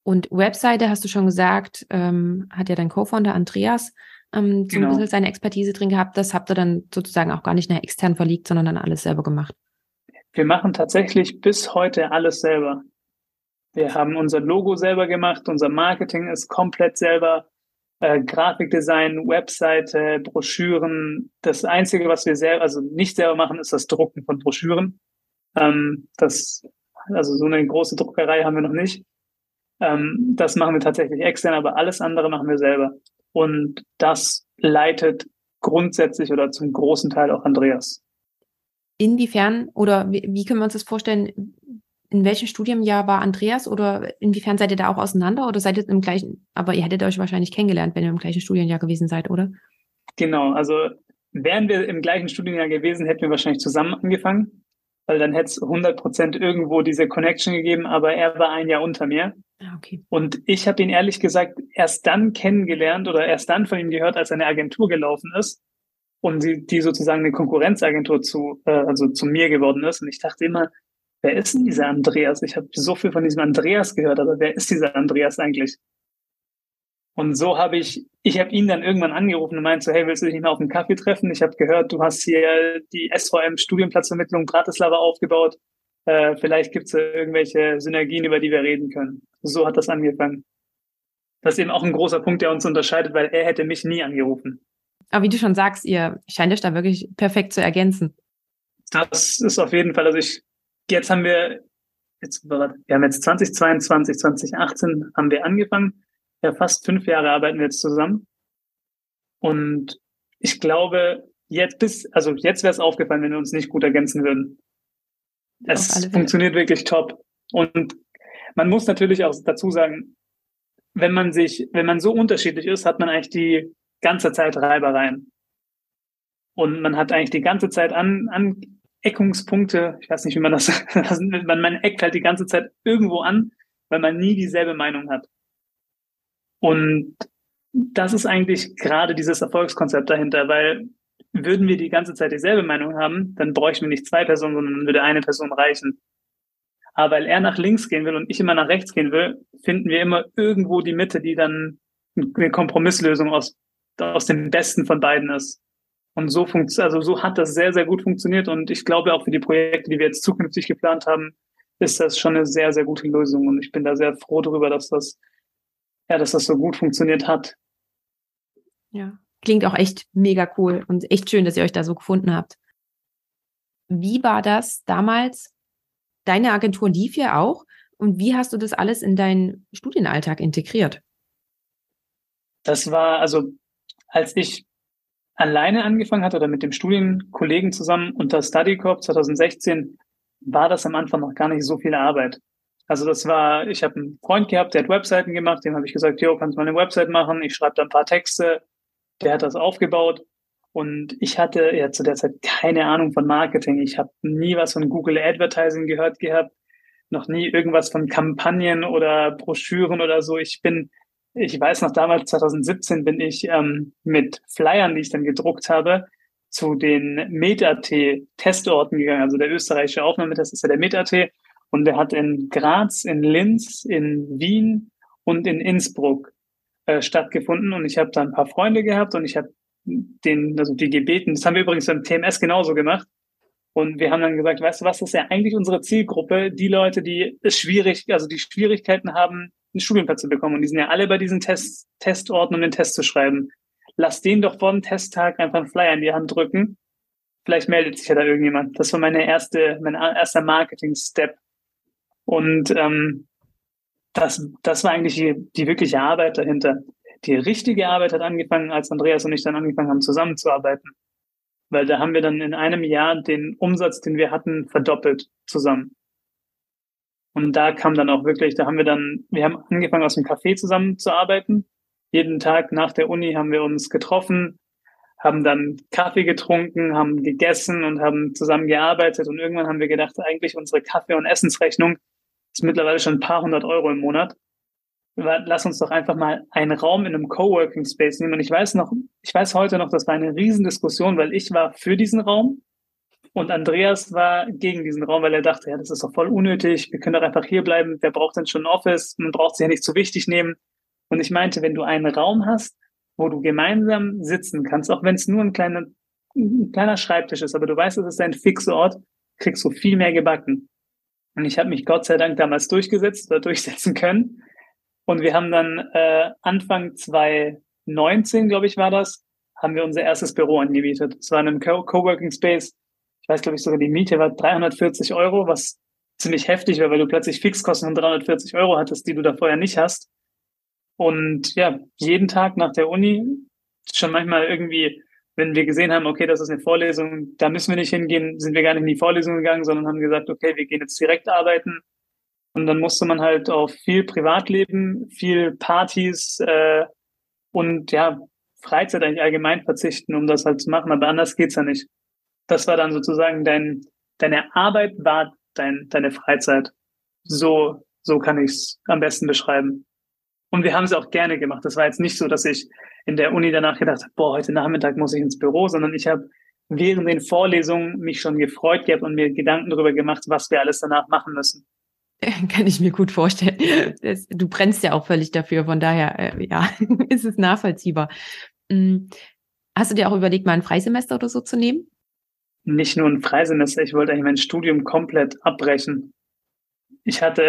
Und Webseite, hast du schon gesagt, ähm, hat ja dein Co-Founder Andreas ähm, so genau. ein bisschen seine Expertise drin gehabt. Das habt ihr dann sozusagen auch gar nicht nach extern verlegt, sondern dann alles selber gemacht. Wir machen tatsächlich bis heute alles selber. Wir haben unser Logo selber gemacht, unser Marketing ist komplett selber, äh, Grafikdesign, Webseite, Broschüren. Das Einzige, was wir selber, also nicht selber machen, ist das Drucken von Broschüren. Ähm, das, also so eine große Druckerei haben wir noch nicht. Ähm, das machen wir tatsächlich extern, aber alles andere machen wir selber. Und das leitet grundsätzlich oder zum großen Teil auch Andreas. Inwiefern oder wie, wie können wir uns das vorstellen? in welchem Studienjahr war Andreas oder inwiefern seid ihr da auch auseinander oder seid ihr im gleichen, aber ihr hättet euch wahrscheinlich kennengelernt, wenn ihr im gleichen Studienjahr gewesen seid, oder? Genau, also wären wir im gleichen Studienjahr gewesen, hätten wir wahrscheinlich zusammen angefangen, weil dann hätte es 100 Prozent irgendwo diese Connection gegeben, aber er war ein Jahr unter mir. Ah, okay. Und ich habe ihn ehrlich gesagt erst dann kennengelernt oder erst dann von ihm gehört, als eine Agentur gelaufen ist und die, die sozusagen eine Konkurrenzagentur zu, äh, also zu mir geworden ist. Und ich dachte immer, wer ist denn dieser Andreas? Ich habe so viel von diesem Andreas gehört, aber wer ist dieser Andreas eigentlich? Und so habe ich, ich habe ihn dann irgendwann angerufen und meinte so, hey, willst du dich mal auf einen Kaffee treffen? Ich habe gehört, du hast hier die SVM Studienplatzvermittlung Bratislava aufgebaut. Äh, vielleicht gibt es irgendwelche Synergien, über die wir reden können. So hat das angefangen. Das ist eben auch ein großer Punkt, der uns unterscheidet, weil er hätte mich nie angerufen. Aber wie du schon sagst, ihr scheint euch da wirklich perfekt zu ergänzen. Das ist auf jeden Fall, also ich jetzt haben wir, jetzt, wir haben jetzt 2022, 2018 haben wir angefangen. Ja, fast fünf Jahre arbeiten wir jetzt zusammen. Und ich glaube, jetzt bis, also jetzt wäre es aufgefallen, wenn wir uns nicht gut ergänzen würden. Es funktioniert wirklich top. Und man muss natürlich auch dazu sagen, wenn man sich, wenn man so unterschiedlich ist, hat man eigentlich die ganze Zeit Reibereien. Und man hat eigentlich die ganze Zeit an, Aneckungspunkte, ich weiß nicht, wie man das, man, man eckt halt die ganze Zeit irgendwo an, weil man nie dieselbe Meinung hat. Und das ist eigentlich gerade dieses Erfolgskonzept dahinter, weil würden wir die ganze Zeit dieselbe Meinung haben, dann bräuchten wir nicht zwei Personen, sondern dann würde eine Person reichen. Aber weil er nach links gehen will und ich immer nach rechts gehen will, finden wir immer irgendwo die Mitte, die dann eine Kompromisslösung aus, aus dem Besten von beiden ist. Und so funkt, also so hat das sehr, sehr gut funktioniert. Und ich glaube auch für die Projekte, die wir jetzt zukünftig geplant haben, ist das schon eine sehr, sehr gute Lösung. Und ich bin da sehr froh darüber, dass das, ja, dass das so gut funktioniert hat. Ja, klingt auch echt mega cool und echt schön, dass ihr euch da so gefunden habt. Wie war das damals? Deine Agentur lief ja auch. Und wie hast du das alles in deinen Studienalltag integriert? Das war also, als ich alleine angefangen hatte oder mit dem Studienkollegen zusammen unter StudyCorp 2016, war das am Anfang noch gar nicht so viel Arbeit. Also das war, ich habe einen Freund gehabt, der hat Webseiten gemacht, dem habe ich gesagt, jo, kannst du mal eine Website machen, ich schreibe da ein paar Texte, der hat das aufgebaut und ich hatte ja zu der Zeit keine Ahnung von Marketing. Ich habe nie was von Google Advertising gehört gehabt, noch nie irgendwas von Kampagnen oder Broschüren oder so. Ich bin, ich weiß noch damals 2017 bin ich ähm, mit Flyern, die ich dann gedruckt habe, zu den MedAT-Testorten gegangen. Also der österreichische Aufnahmetest ist ja der MedAT und der hat in Graz, in Linz, in Wien und in Innsbruck äh, stattgefunden. Und ich habe da ein paar Freunde gehabt und ich habe den, also die gebeten, das haben wir übrigens beim TMS genauso gemacht. Und wir haben dann gesagt, weißt du was, das ist ja eigentlich unsere Zielgruppe, die Leute, die es schwierig, also die Schwierigkeiten haben, einen Studienplatz zu bekommen. Und die sind ja alle bei diesen Test, Testorten, um den Test zu schreiben. Lass denen doch vor dem Testtag einfach einen Flyer in die Hand drücken. Vielleicht meldet sich ja da irgendjemand. Das war meine erste, mein erster Marketing-Step. Und ähm, das, das war eigentlich die, die wirkliche Arbeit dahinter. Die richtige Arbeit hat angefangen, als Andreas und ich dann angefangen haben, zusammenzuarbeiten. Weil da haben wir dann in einem Jahr den Umsatz, den wir hatten, verdoppelt zusammen. Und da kam dann auch wirklich, da haben wir dann, wir haben angefangen, aus dem Café zusammenzuarbeiten. Jeden Tag nach der Uni haben wir uns getroffen, haben dann Kaffee getrunken, haben gegessen und haben zusammen gearbeitet. Und irgendwann haben wir gedacht, eigentlich unsere Kaffee- und Essensrechnung ist mittlerweile schon ein paar hundert Euro im Monat. Lass uns doch einfach mal einen Raum in einem Coworking Space nehmen. Und ich weiß noch, ich weiß heute noch, das war eine Riesendiskussion, weil ich war für diesen Raum und Andreas war gegen diesen Raum, weil er dachte, ja, das ist doch voll unnötig. Wir können doch einfach hier bleiben. Wer braucht denn schon ein Office? Man braucht sich ja nicht zu wichtig nehmen. Und ich meinte, wenn du einen Raum hast, wo du gemeinsam sitzen kannst, auch wenn es nur ein kleiner, ein kleiner Schreibtisch ist, aber du weißt, es ist ein Fixort, kriegst du viel mehr gebacken. Und ich habe mich Gott sei Dank damals durchgesetzt oder durchsetzen können. Und wir haben dann äh, Anfang 2019, glaube ich, war das, haben wir unser erstes Büro angemietet. Es war in einem Coworking Space. Ich weiß, glaube ich, sogar die Miete war 340 Euro, was ziemlich heftig war, weil du plötzlich Fixkosten von 340 Euro hattest, die du da vorher nicht hast. Und ja, jeden Tag nach der Uni, schon manchmal irgendwie wenn wir gesehen haben, okay, das ist eine Vorlesung, da müssen wir nicht hingehen, sind wir gar nicht in die Vorlesung gegangen, sondern haben gesagt, okay, wir gehen jetzt direkt arbeiten. Und dann musste man halt auf viel Privatleben, viel Partys äh, und ja, Freizeit eigentlich allgemein verzichten, um das halt zu machen. Aber anders geht's ja nicht. Das war dann sozusagen dein, deine Arbeit war dein, deine Freizeit. So, so kann ich es am besten beschreiben. Und wir haben es auch gerne gemacht. Das war jetzt nicht so, dass ich in der Uni danach gedacht habe, boah, heute Nachmittag muss ich ins Büro, sondern ich habe während den Vorlesungen mich schon gefreut gehabt und mir Gedanken darüber gemacht, was wir alles danach machen müssen. Kann ich mir gut vorstellen. Du brennst ja auch völlig dafür, von daher, äh, ja, ist es nachvollziehbar. Hm, hast du dir auch überlegt, mal ein Freisemester oder so zu nehmen? Nicht nur ein Freisemester, ich wollte eigentlich mein Studium komplett abbrechen. Ich hatte.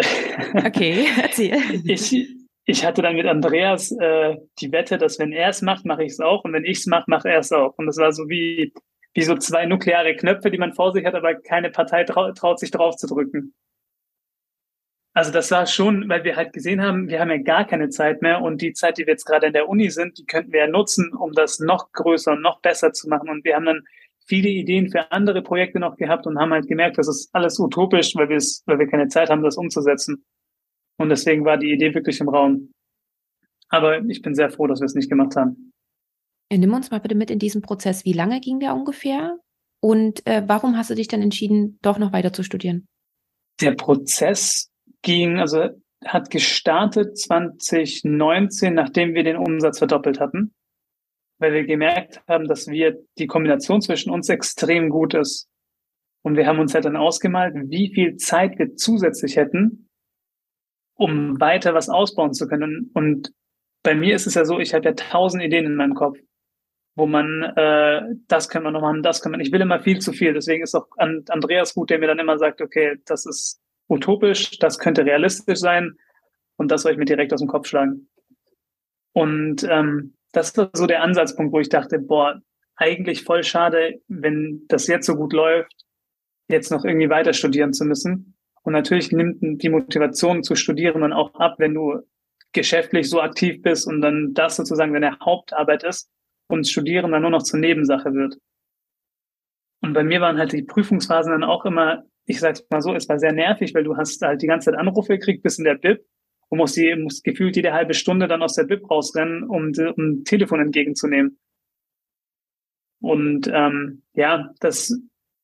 Okay, erzähl. ich, ich hatte dann mit Andreas äh, die Wette, dass wenn er es macht, mache ich es auch und wenn ich es mache, mache er es auch. Und das war so wie, wie so zwei nukleare Knöpfe, die man vor sich hat, aber keine Partei trau traut sich drauf zu drücken. Also das war schon, weil wir halt gesehen haben, wir haben ja gar keine Zeit mehr und die Zeit, die wir jetzt gerade in der Uni sind, die könnten wir ja nutzen, um das noch größer und noch besser zu machen. Und wir haben dann viele Ideen für andere Projekte noch gehabt und haben halt gemerkt, das ist alles utopisch, weil weil wir keine Zeit haben, das umzusetzen. Und deswegen war die Idee wirklich im Raum. Aber ich bin sehr froh, dass wir es nicht gemacht haben. Nimm uns mal bitte mit in diesen Prozess. Wie lange ging der ungefähr? Und äh, warum hast du dich dann entschieden, doch noch weiter zu studieren? Der Prozess ging, also hat gestartet 2019, nachdem wir den Umsatz verdoppelt hatten, weil wir gemerkt haben, dass wir die Kombination zwischen uns extrem gut ist. Und wir haben uns halt dann ausgemalt, wie viel Zeit wir zusätzlich hätten, um weiter was ausbauen zu können. Und bei mir ist es ja so, ich habe ja tausend Ideen in meinem Kopf, wo man, äh, das kann man noch machen, das kann man. Ich will immer viel zu viel. Deswegen ist auch Andreas gut, der mir dann immer sagt, okay, das ist utopisch, das könnte realistisch sein und das soll ich mir direkt aus dem Kopf schlagen. Und ähm, das war so der Ansatzpunkt, wo ich dachte, boah, eigentlich voll schade, wenn das jetzt so gut läuft, jetzt noch irgendwie weiter studieren zu müssen. Und natürlich nimmt die Motivation zu studieren dann auch ab, wenn du geschäftlich so aktiv bist und dann das sozusagen deine Hauptarbeit ist und Studieren dann nur noch zur Nebensache wird. Und bei mir waren halt die Prüfungsphasen dann auch immer, ich sag's mal so, es war sehr nervig, weil du hast halt die ganze Zeit Anrufe gekriegt bis in der Bib und musst, die, musst gefühlt jede halbe Stunde dann aus der Bib rausrennen, um, um Telefon entgegenzunehmen. Und ähm, ja, das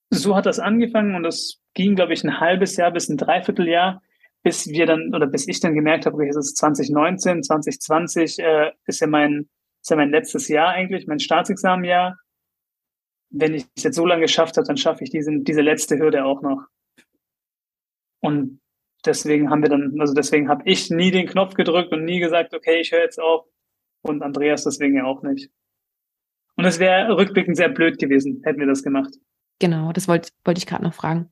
so hat das angefangen und das ging, glaube ich, ein halbes Jahr bis ein Dreivierteljahr, bis wir dann oder bis ich dann gemerkt habe, okay, es ist 2019, 2020 äh, ist ja mein ist ja mein letztes Jahr eigentlich, mein Staatsexamenjahr. Wenn ich es jetzt so lange geschafft habe, dann schaffe ich diesen, diese letzte Hürde auch noch. Und deswegen haben wir dann, also deswegen habe ich nie den Knopf gedrückt und nie gesagt, okay, ich höre jetzt auf. Und Andreas deswegen ja auch nicht. Und es wäre rückblickend sehr blöd gewesen, hätten wir das gemacht. Genau, das wollte wollte ich gerade noch fragen.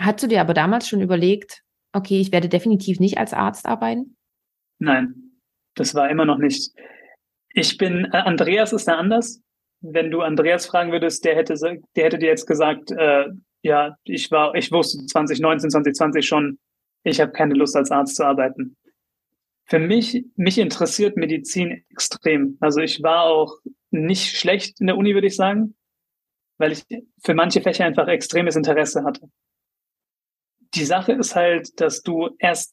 Hast du dir aber damals schon überlegt, okay, ich werde definitiv nicht als Arzt arbeiten? Nein, das war immer noch nicht. Ich bin, äh, Andreas ist da anders. Wenn du Andreas fragen würdest, der hätte, der hätte dir jetzt gesagt, äh, ja, ich war, ich wusste 2019, 2020 schon, ich habe keine Lust als Arzt zu arbeiten. Für mich, mich interessiert Medizin extrem. Also ich war auch nicht schlecht in der Uni, würde ich sagen, weil ich für manche Fächer einfach extremes Interesse hatte. Die Sache ist halt, dass du erst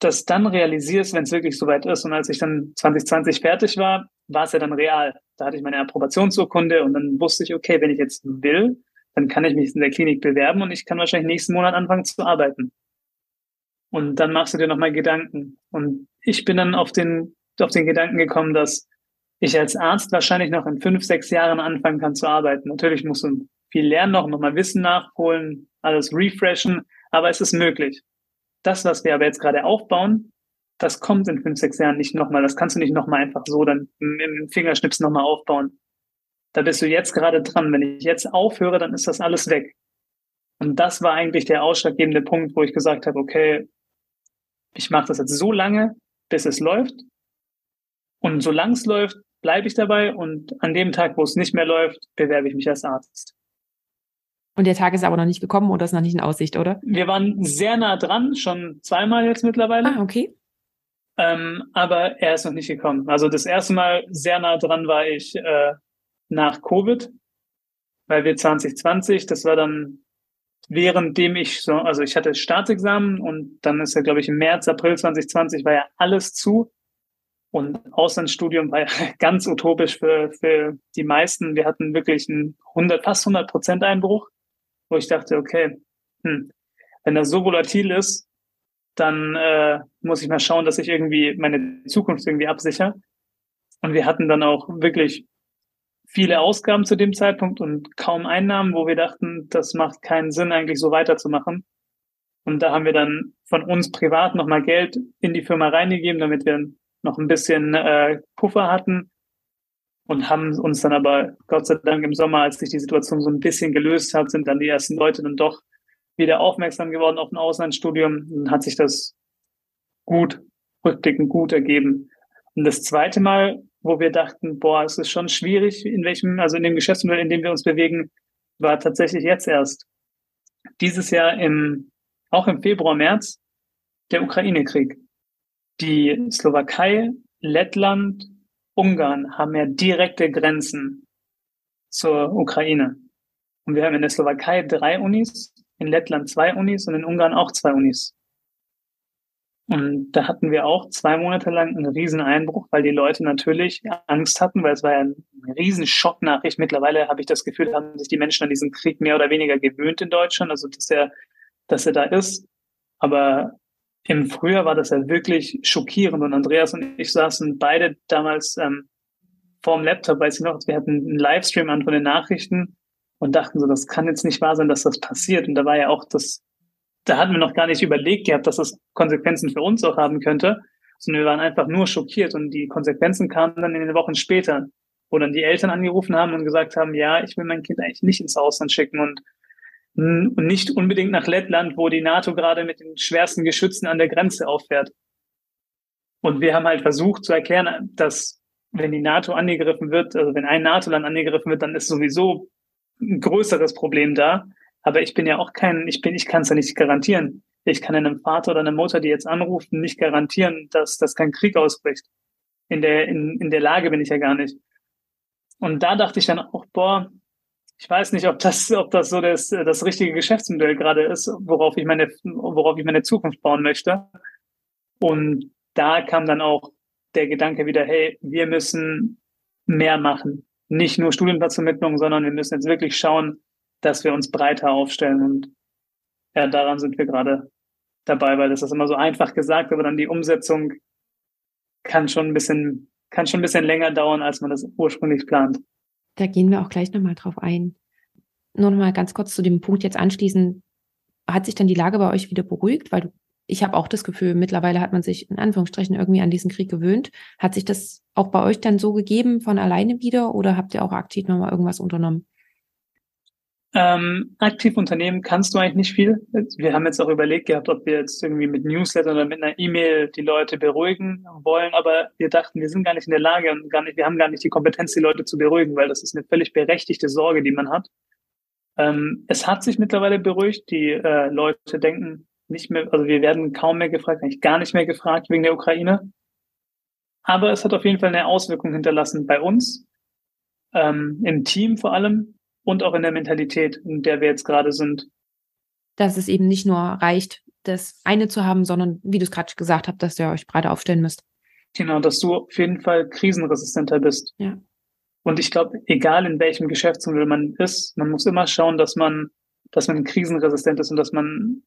das dann realisierst, wenn es wirklich soweit ist. Und als ich dann 2020 fertig war, war es ja dann real. Da hatte ich meine Approbationsurkunde und dann wusste ich, okay, wenn ich jetzt will, dann kann ich mich in der Klinik bewerben und ich kann wahrscheinlich nächsten Monat anfangen zu arbeiten. Und dann machst du dir nochmal Gedanken. Und ich bin dann auf den, auf den Gedanken gekommen, dass ich als Arzt wahrscheinlich noch in fünf, sechs Jahren anfangen kann zu arbeiten. Natürlich muss man viel lernen noch, nochmal Wissen nachholen, alles refreshen, aber es ist möglich. Das, was wir aber jetzt gerade aufbauen, das kommt in fünf, sechs Jahren nicht nochmal. Das kannst du nicht nochmal einfach so dann im Fingerschnips nochmal aufbauen. Da bist du jetzt gerade dran. Wenn ich jetzt aufhöre, dann ist das alles weg. Und das war eigentlich der ausschlaggebende Punkt, wo ich gesagt habe, okay, ich mache das jetzt so lange, bis es läuft. Und solange es läuft, bleibe ich dabei. Und an dem Tag, wo es nicht mehr läuft, bewerbe ich mich als Arzt. Und der Tag ist aber noch nicht gekommen oder ist noch nicht in Aussicht, oder? Wir waren sehr nah dran, schon zweimal jetzt mittlerweile. Ah, okay. Ähm, aber er ist noch nicht gekommen. Also das erste Mal sehr nah dran war ich äh, nach Covid, weil wir 2020, das war dann währenddem ich so, also ich hatte Staatsexamen und dann ist ja, glaube ich, im März, April 2020 war ja alles zu. Und Auslandsstudium war ganz utopisch für, für die meisten. Wir hatten wirklich einen 100, fast 100 Prozent Einbruch wo ich dachte, okay, hm, wenn das so volatil ist, dann äh, muss ich mal schauen, dass ich irgendwie meine Zukunft irgendwie absichere. Und wir hatten dann auch wirklich viele Ausgaben zu dem Zeitpunkt und kaum Einnahmen, wo wir dachten, das macht keinen Sinn, eigentlich so weiterzumachen. Und da haben wir dann von uns privat nochmal Geld in die Firma reingegeben, damit wir noch ein bisschen äh, Puffer hatten und haben uns dann aber Gott sei Dank im Sommer, als sich die Situation so ein bisschen gelöst hat, sind dann die ersten Leute dann doch wieder aufmerksam geworden auf ein Auslandsstudium und hat sich das gut, rückblickend gut ergeben. Und das zweite Mal, wo wir dachten, boah, es ist schon schwierig, in welchem, also in dem Geschäftsmodell, in dem wir uns bewegen, war tatsächlich jetzt erst. Dieses Jahr im, auch im Februar, März, der Ukraine-Krieg. Die Slowakei, Lettland, Ungarn haben ja direkte Grenzen zur Ukraine. Und wir haben in der Slowakei drei Unis, in Lettland zwei Unis und in Ungarn auch zwei Unis. Und da hatten wir auch zwei Monate lang einen riesen Einbruch, weil die Leute natürlich Angst hatten, weil es war ja eine riesen Schocknachricht. Mittlerweile habe ich das Gefühl, haben sich die Menschen an diesen Krieg mehr oder weniger gewöhnt in Deutschland, also dass er, dass er da ist. Aber im Frühjahr war das ja wirklich schockierend und Andreas und ich saßen beide damals ähm, vorm Laptop, weiß ich noch, wir hatten einen Livestream an von den Nachrichten und dachten so, das kann jetzt nicht wahr sein, dass das passiert. Und da war ja auch das da hatten wir noch gar nicht überlegt gehabt, dass das Konsequenzen für uns auch haben könnte, sondern wir waren einfach nur schockiert und die Konsequenzen kamen dann in den Wochen später, wo dann die Eltern angerufen haben und gesagt haben, ja, ich will mein Kind eigentlich nicht ins Ausland schicken und, und nicht unbedingt nach Lettland, wo die NATO gerade mit den schwersten Geschützen an der Grenze auffährt. Und wir haben halt versucht zu erklären, dass wenn die NATO angegriffen wird, also wenn ein NATO-Land angegriffen wird, dann ist sowieso ein größeres Problem da. Aber ich bin ja auch kein, ich bin, ich kann es ja nicht garantieren. Ich kann einem Vater oder einer Mutter, die jetzt anrufen, nicht garantieren, dass, dass kein Krieg ausbricht. In der, in, in der Lage bin ich ja gar nicht. Und da dachte ich dann auch, boah, ich weiß nicht, ob das, ob das so das, das richtige Geschäftsmodell gerade ist, worauf ich meine, worauf ich meine Zukunft bauen möchte. Und da kam dann auch der Gedanke wieder, hey, wir müssen mehr machen. Nicht nur Studienplatzvermittlung, sondern wir müssen jetzt wirklich schauen, dass wir uns breiter aufstellen. Und ja, daran sind wir gerade dabei, weil das ist immer so einfach gesagt, aber dann die Umsetzung kann schon ein bisschen, kann schon ein bisschen länger dauern, als man das ursprünglich plant. Da gehen wir auch gleich nochmal drauf ein. Nur nochmal ganz kurz zu dem Punkt jetzt anschließen. Hat sich dann die Lage bei euch wieder beruhigt? Weil ich habe auch das Gefühl, mittlerweile hat man sich in Anführungsstrichen irgendwie an diesen Krieg gewöhnt. Hat sich das auch bei euch dann so gegeben von alleine wieder oder habt ihr auch aktiv nochmal irgendwas unternommen? Ähm, aktiv unternehmen kannst du eigentlich nicht viel. Wir haben jetzt auch überlegt gehabt, ob wir jetzt irgendwie mit Newsletter oder mit einer E-Mail die Leute beruhigen wollen, aber wir dachten, wir sind gar nicht in der Lage und gar nicht, wir haben gar nicht die Kompetenz, die Leute zu beruhigen, weil das ist eine völlig berechtigte Sorge, die man hat. Ähm, es hat sich mittlerweile beruhigt. Die äh, Leute denken nicht mehr, also wir werden kaum mehr gefragt, eigentlich gar nicht mehr gefragt wegen der Ukraine. Aber es hat auf jeden Fall eine Auswirkung hinterlassen bei uns, ähm, im Team vor allem, und auch in der Mentalität, in der wir jetzt gerade sind. Dass es eben nicht nur reicht, das eine zu haben, sondern wie du es gerade gesagt hast, dass ihr euch breiter aufstellen müsst. Genau, dass du auf jeden Fall krisenresistenter bist. Ja. Und ich glaube, egal in welchem Geschäftsmodell man ist, man muss immer schauen, dass man, dass man krisenresistent ist und dass man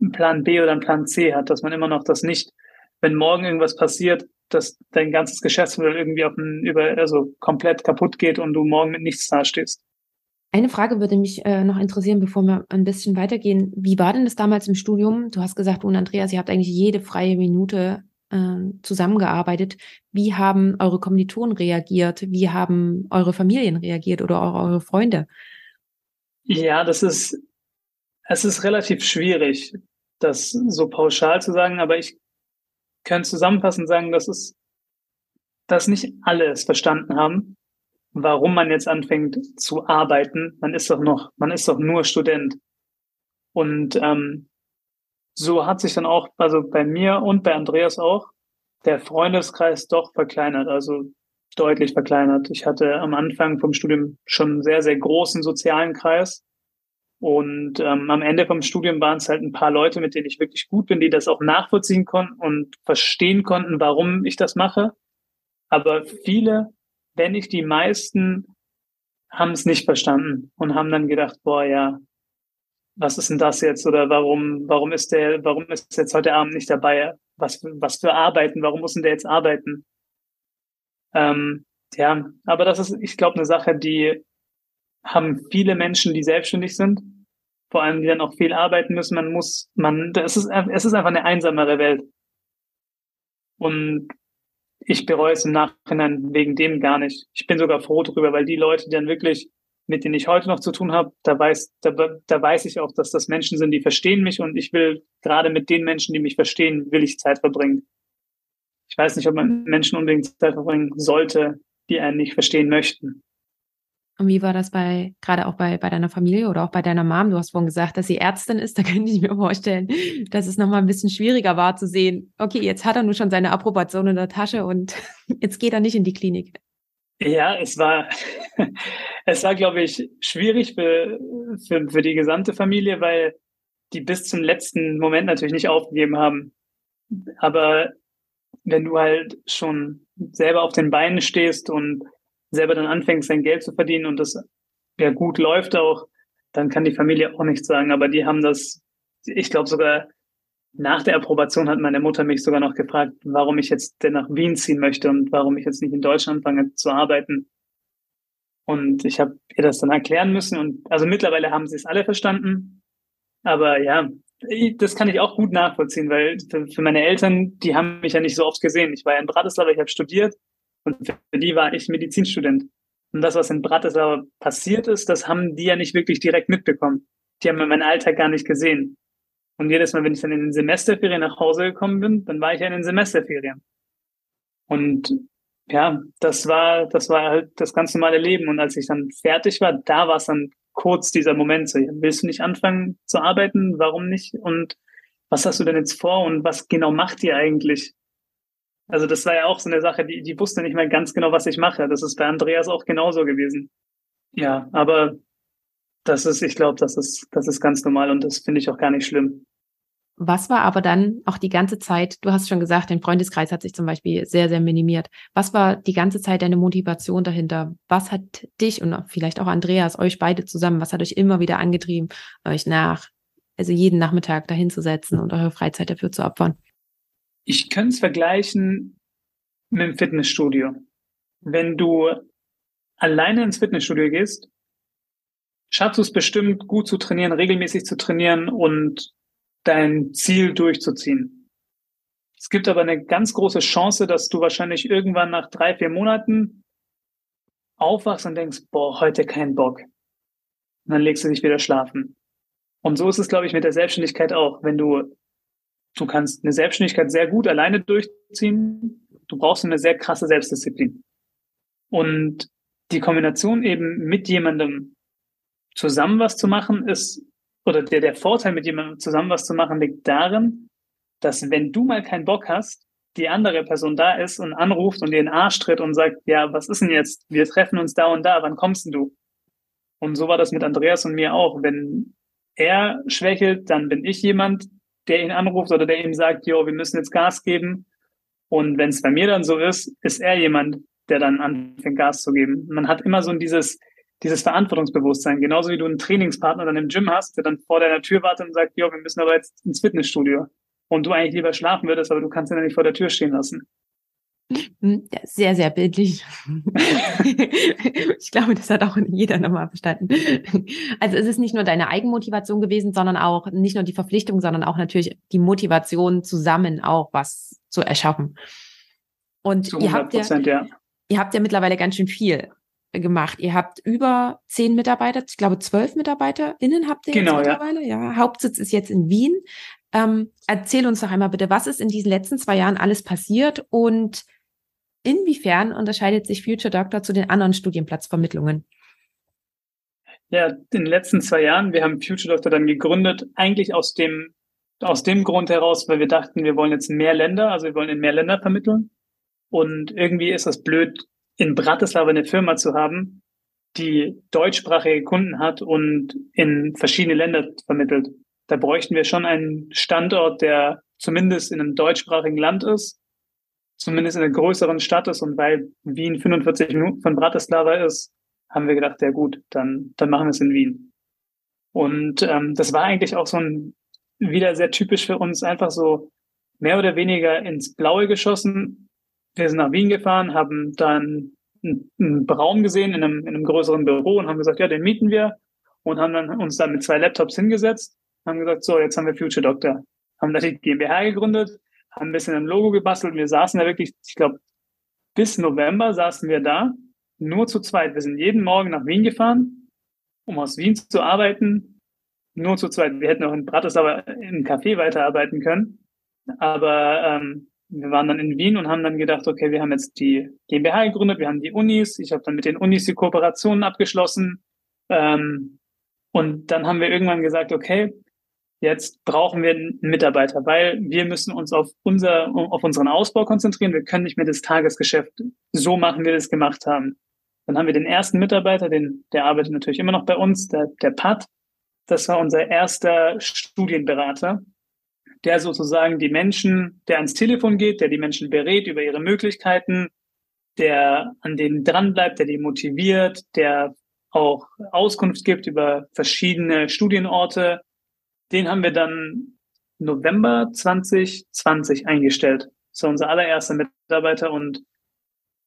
einen Plan B oder einen Plan C hat, dass man immer noch das nicht, wenn morgen irgendwas passiert, dass dein ganzes Geschäftsmodell irgendwie auf ein, über, also komplett kaputt geht und du morgen mit nichts dastehst. Eine Frage würde mich äh, noch interessieren, bevor wir ein bisschen weitergehen. Wie war denn das damals im Studium? Du hast gesagt, du und Andreas, ihr habt eigentlich jede freie Minute äh, zusammengearbeitet. Wie haben eure Kommilitonen reagiert? Wie haben eure Familien reagiert oder auch eure Freunde? Ja, das ist, es ist relativ schwierig, das so pauschal zu sagen, aber ich könnte zusammenfassend sagen, dass es, dass nicht alle es verstanden haben warum man jetzt anfängt zu arbeiten. Man ist doch noch, man ist doch nur Student. Und ähm, so hat sich dann auch, also bei mir und bei Andreas auch, der Freundeskreis doch verkleinert, also deutlich verkleinert. Ich hatte am Anfang vom Studium schon einen sehr, sehr großen sozialen Kreis. Und ähm, am Ende vom Studium waren es halt ein paar Leute, mit denen ich wirklich gut bin, die das auch nachvollziehen konnten und verstehen konnten, warum ich das mache. Aber viele wenn nicht die meisten, haben es nicht verstanden und haben dann gedacht, boah, ja, was ist denn das jetzt? Oder warum, warum ist der, warum ist jetzt heute Abend nicht dabei? Was, was für Arbeiten? Warum muss denn der jetzt arbeiten? Ähm, ja, aber das ist, ich glaube, eine Sache, die haben viele Menschen, die selbstständig sind, vor allem die dann auch viel arbeiten müssen. Man muss, man, es ist, es ist einfach eine einsamere Welt. Und ich bereue es im Nachhinein wegen dem gar nicht. Ich bin sogar froh drüber, weil die Leute, die dann wirklich, mit denen ich heute noch zu tun habe, da weiß, da, da weiß ich auch, dass das Menschen sind, die verstehen mich und ich will gerade mit den Menschen, die mich verstehen, will ich Zeit verbringen. Ich weiß nicht, ob man Menschen unbedingt Zeit verbringen sollte, die einen nicht verstehen möchten. Und wie war das bei, gerade auch bei, bei deiner Familie oder auch bei deiner Mom? Du hast vorhin gesagt, dass sie Ärztin ist. Da könnte ich mir vorstellen, dass es nochmal ein bisschen schwieriger war zu sehen, okay, jetzt hat er nur schon seine Approbation in der Tasche und jetzt geht er nicht in die Klinik. Ja, es war, es war, glaube ich, schwierig für, für, für die gesamte Familie, weil die bis zum letzten Moment natürlich nicht aufgegeben haben. Aber wenn du halt schon selber auf den Beinen stehst und selber dann anfängst, dein Geld zu verdienen und das ja gut läuft auch, dann kann die Familie auch nichts sagen. Aber die haben das, ich glaube sogar nach der Approbation hat meine Mutter mich sogar noch gefragt, warum ich jetzt denn nach Wien ziehen möchte und warum ich jetzt nicht in Deutschland anfange zu arbeiten. Und ich habe ihr das dann erklären müssen. Und also mittlerweile haben sie es alle verstanden. Aber ja, das kann ich auch gut nachvollziehen, weil für, für meine Eltern, die haben mich ja nicht so oft gesehen. Ich war ja in Bratislava, ich habe studiert und für die war ich Medizinstudent. Und das, was in Bratislava passiert ist, das haben die ja nicht wirklich direkt mitbekommen. Die haben meinen Alltag gar nicht gesehen. Und jedes Mal, wenn ich dann in den Semesterferien nach Hause gekommen bin, dann war ich ja in den Semesterferien. Und ja, das war, das war halt das ganz normale Leben. Und als ich dann fertig war, da war es dann kurz dieser Moment so, willst du nicht anfangen zu arbeiten? Warum nicht? Und was hast du denn jetzt vor? Und was genau macht ihr eigentlich? Also das war ja auch so eine Sache, die, die wusste nicht mehr ganz genau, was ich mache. Das ist bei Andreas auch genauso gewesen. Ja, aber das ist, ich glaube, das ist, das ist ganz normal und das finde ich auch gar nicht schlimm. Was war aber dann auch die ganze Zeit, du hast schon gesagt, dein Freundeskreis hat sich zum Beispiel sehr, sehr minimiert. Was war die ganze Zeit deine Motivation dahinter? Was hat dich und vielleicht auch Andreas, euch beide zusammen, was hat euch immer wieder angetrieben, euch nach, also jeden Nachmittag dahin zu setzen und eure Freizeit dafür zu opfern? Ich könnte es vergleichen mit dem Fitnessstudio. Wenn du alleine ins Fitnessstudio gehst, schaffst du es bestimmt, gut zu trainieren, regelmäßig zu trainieren und dein Ziel durchzuziehen. Es gibt aber eine ganz große Chance, dass du wahrscheinlich irgendwann nach drei, vier Monaten aufwachst und denkst, boah, heute kein Bock. Und dann legst du dich wieder schlafen. Und so ist es, glaube ich, mit der Selbstständigkeit auch. Wenn du, du kannst eine Selbstständigkeit sehr gut alleine durchziehen, du brauchst eine sehr krasse Selbstdisziplin. Und die Kombination eben mit jemandem zusammen was zu machen, ist oder der, der Vorteil, mit jemandem zusammen was zu machen, liegt darin, dass wenn du mal keinen Bock hast, die andere Person da ist und anruft und dir den Arsch tritt und sagt, ja, was ist denn jetzt? Wir treffen uns da und da, wann kommst denn du? Und so war das mit Andreas und mir auch. Wenn er schwächelt, dann bin ich jemand, der ihn anruft oder der ihm sagt, jo, wir müssen jetzt Gas geben. Und wenn es bei mir dann so ist, ist er jemand, der dann anfängt, Gas zu geben. Man hat immer so dieses, dieses Verantwortungsbewusstsein, genauso wie du einen Trainingspartner dann im Gym hast, der dann vor deiner Tür wartet und sagt, jo, wir müssen aber jetzt ins Fitnessstudio. Und du eigentlich lieber schlafen würdest, aber du kannst ihn ja nicht vor der Tür stehen lassen. Hm, ja, sehr, sehr bildlich. ich glaube, das hat auch jeder nochmal verstanden. Also es ist nicht nur deine Eigenmotivation gewesen, sondern auch nicht nur die Verpflichtung, sondern auch natürlich die Motivation, zusammen auch was zu erschaffen. Und ihr habt ja, ja, ihr habt ja mittlerweile ganz schön viel gemacht. Ihr habt über zehn Mitarbeiter, ich glaube zwölf MitarbeiterInnen habt ihr genau, jetzt mittlerweile. Ja. ja. Hauptsitz ist jetzt in Wien. Ähm, erzähl uns doch einmal bitte, was ist in diesen letzten zwei Jahren alles passiert und inwiefern unterscheidet sich Future Doctor zu den anderen Studienplatzvermittlungen? Ja, in den letzten zwei Jahren, wir haben Future Doctor dann gegründet, eigentlich aus dem, aus dem Grund heraus, weil wir dachten, wir wollen jetzt mehr Länder, also wir wollen in mehr Länder vermitteln. Und irgendwie ist das blöd, in Bratislava eine Firma zu haben, die deutschsprachige Kunden hat und in verschiedene Länder vermittelt. Da bräuchten wir schon einen Standort, der zumindest in einem deutschsprachigen Land ist, zumindest in einer größeren Stadt ist. Und weil Wien 45 Minuten von Bratislava ist, haben wir gedacht, ja gut, dann, dann machen wir es in Wien. Und ähm, das war eigentlich auch so ein wieder sehr typisch für uns, einfach so mehr oder weniger ins Blaue geschossen, wir sind nach Wien gefahren, haben dann einen, Raum gesehen in einem, in einem größeren Büro und haben gesagt, ja, den mieten wir und haben dann uns dann mit zwei Laptops hingesetzt, haben gesagt, so, jetzt haben wir Future Doctor. Haben da die GmbH gegründet, haben ein bisschen ein Logo gebastelt. Wir saßen da wirklich, ich glaube, bis November saßen wir da, nur zu zweit. Wir sind jeden Morgen nach Wien gefahren, um aus Wien zu arbeiten, nur zu zweit. Wir hätten auch in Bratislava im Café weiterarbeiten können. Aber ähm, wir waren dann in Wien und haben dann gedacht, okay, wir haben jetzt die GmbH gegründet, wir haben die Unis, ich habe dann mit den Unis die Kooperationen abgeschlossen. Ähm, und dann haben wir irgendwann gesagt, okay, jetzt brauchen wir einen Mitarbeiter, weil wir müssen uns auf unser, auf unseren Ausbau konzentrieren. Wir können nicht mehr das Tagesgeschäft so machen, wie wir das gemacht haben. Dann haben wir den ersten Mitarbeiter, den, der arbeitet natürlich immer noch bei uns, der, der Pat. Das war unser erster Studienberater der sozusagen die Menschen, der ans Telefon geht, der die Menschen berät über ihre Möglichkeiten, der an denen dranbleibt, der die motiviert, der auch Auskunft gibt über verschiedene Studienorte. Den haben wir dann November 2020 eingestellt. War unser allererster Mitarbeiter und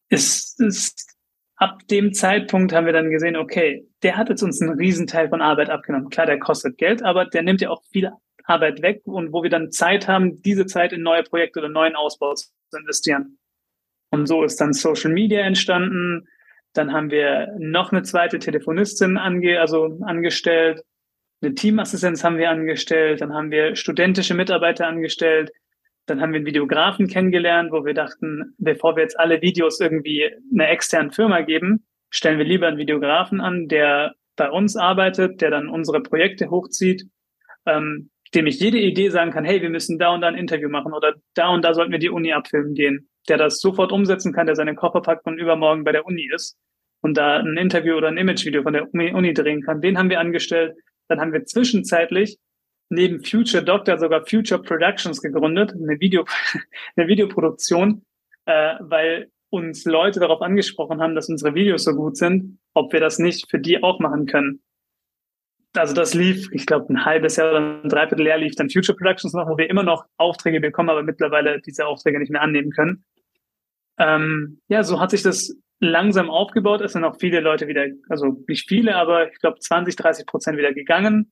ist, ist ab dem Zeitpunkt haben wir dann gesehen, okay, der hat jetzt uns einen Riesenteil von Arbeit abgenommen. Klar, der kostet Geld, aber der nimmt ja auch viel Arbeit weg und wo wir dann Zeit haben, diese Zeit in neue Projekte oder neuen Ausbau zu investieren. Und so ist dann Social Media entstanden. Dann haben wir noch eine zweite Telefonistin ange, also angestellt. Eine Teamassistenz haben wir angestellt. Dann haben wir studentische Mitarbeiter angestellt. Dann haben wir einen Videografen kennengelernt, wo wir dachten, bevor wir jetzt alle Videos irgendwie einer externen Firma geben, stellen wir lieber einen Videografen an, der bei uns arbeitet, der dann unsere Projekte hochzieht. Ähm, dem ich jede Idee sagen kann, hey, wir müssen da und da ein Interview machen oder da und da sollten wir die Uni abfilmen gehen, der das sofort umsetzen kann, der seine Koffer packt und übermorgen bei der Uni ist und da ein Interview oder ein Imagevideo von der Uni drehen kann. Den haben wir angestellt. Dann haben wir zwischenzeitlich neben Future Doctor sogar Future Productions gegründet, eine, Video, eine Videoproduktion, äh, weil uns Leute darauf angesprochen haben, dass unsere Videos so gut sind, ob wir das nicht für die auch machen können also das lief, ich glaube, ein halbes Jahr oder ein Dreivierteljahr lief dann Future Productions noch, wo wir immer noch Aufträge bekommen, aber mittlerweile diese Aufträge nicht mehr annehmen können. Ähm, ja, so hat sich das langsam aufgebaut. Es sind auch viele Leute wieder, also nicht viele, aber ich glaube 20, 30 Prozent wieder gegangen,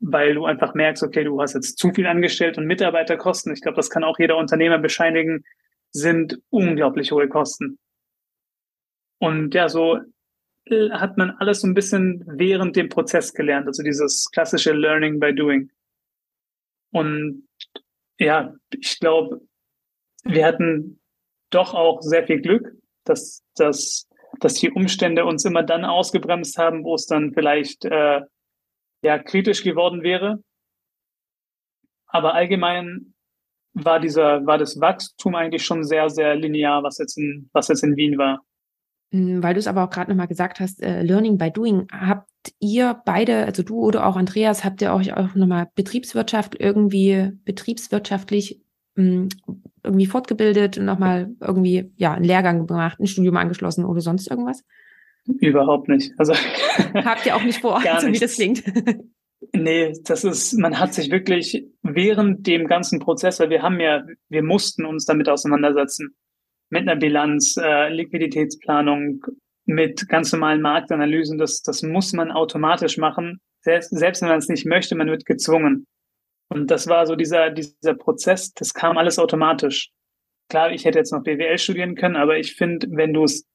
weil du einfach merkst, okay, du hast jetzt zu viel angestellt und Mitarbeiterkosten. Ich glaube, das kann auch jeder Unternehmer bescheinigen, sind unglaublich hohe Kosten. Und ja, so hat man alles so ein bisschen während dem Prozess gelernt, also dieses klassische Learning by Doing. Und ja, ich glaube, wir hatten doch auch sehr viel Glück, dass, dass, dass die Umstände uns immer dann ausgebremst haben, wo es dann vielleicht äh, ja kritisch geworden wäre. Aber allgemein war dieser, war das Wachstum eigentlich schon sehr, sehr linear, was jetzt in, was jetzt in Wien war. Hm, weil du es aber auch gerade nochmal gesagt hast, äh, Learning by Doing, habt ihr beide, also du oder auch Andreas, habt ihr euch auch nochmal Betriebswirtschaft irgendwie betriebswirtschaftlich mh, irgendwie fortgebildet und nochmal irgendwie ja einen Lehrgang gemacht, ein Studium angeschlossen oder sonst irgendwas? Überhaupt nicht. Also habt ihr auch nicht vor, so wie das klingt. Nee, das ist, man hat sich wirklich während dem ganzen Prozess, weil wir haben ja, wir mussten uns damit auseinandersetzen mit einer Bilanz, äh, Liquiditätsplanung, mit ganz normalen Marktanalysen. Das, das muss man automatisch machen. Selbst, selbst wenn man es nicht möchte, man wird gezwungen. Und das war so dieser, dieser Prozess, das kam alles automatisch. Klar, ich hätte jetzt noch BWL studieren können, aber ich finde, wenn du es,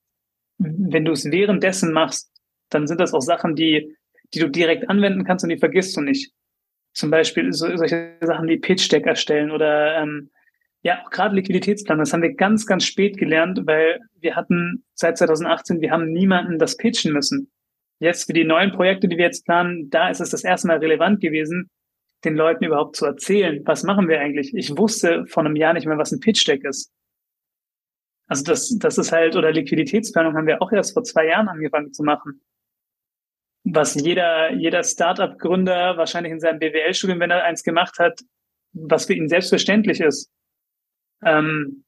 wenn du es währenddessen machst, dann sind das auch Sachen, die, die du direkt anwenden kannst und die vergisst du nicht. Zum Beispiel so, solche Sachen wie Pitch Deck erstellen oder ähm, ja, auch gerade Liquiditätsplan, das haben wir ganz, ganz spät gelernt, weil wir hatten seit 2018, wir haben niemanden das pitchen müssen. Jetzt für die neuen Projekte, die wir jetzt planen, da ist es das erste Mal relevant gewesen, den Leuten überhaupt zu erzählen, was machen wir eigentlich? Ich wusste vor einem Jahr nicht mehr, was ein Pitch-Deck ist. Also das, das ist halt, oder Liquiditätsplanung haben wir auch erst vor zwei Jahren angefangen zu machen. Was jeder, jeder Startup-Gründer wahrscheinlich in seinem BWL-Studium, wenn er eins gemacht hat, was für ihn selbstverständlich ist. Ähm,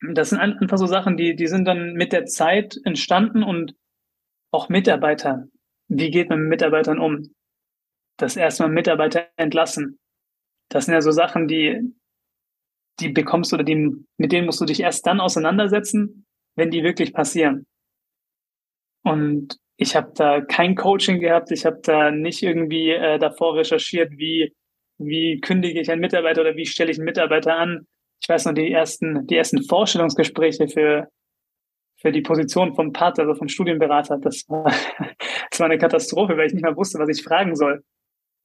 das sind einfach so Sachen, die, die sind dann mit der Zeit entstanden und auch Mitarbeiter. Wie geht man mit Mitarbeitern um? Das erstmal Mitarbeiter entlassen. Das sind ja so Sachen, die, die bekommst oder die, mit denen musst du dich erst dann auseinandersetzen, wenn die wirklich passieren. Und ich habe da kein Coaching gehabt, ich habe da nicht irgendwie äh, davor recherchiert, wie, wie kündige ich einen Mitarbeiter oder wie stelle ich einen Mitarbeiter an ich weiß noch, die ersten, die ersten Vorstellungsgespräche für, für die Position vom Part, also vom Studienberater, das war, das war eine Katastrophe, weil ich nicht mal wusste, was ich fragen soll.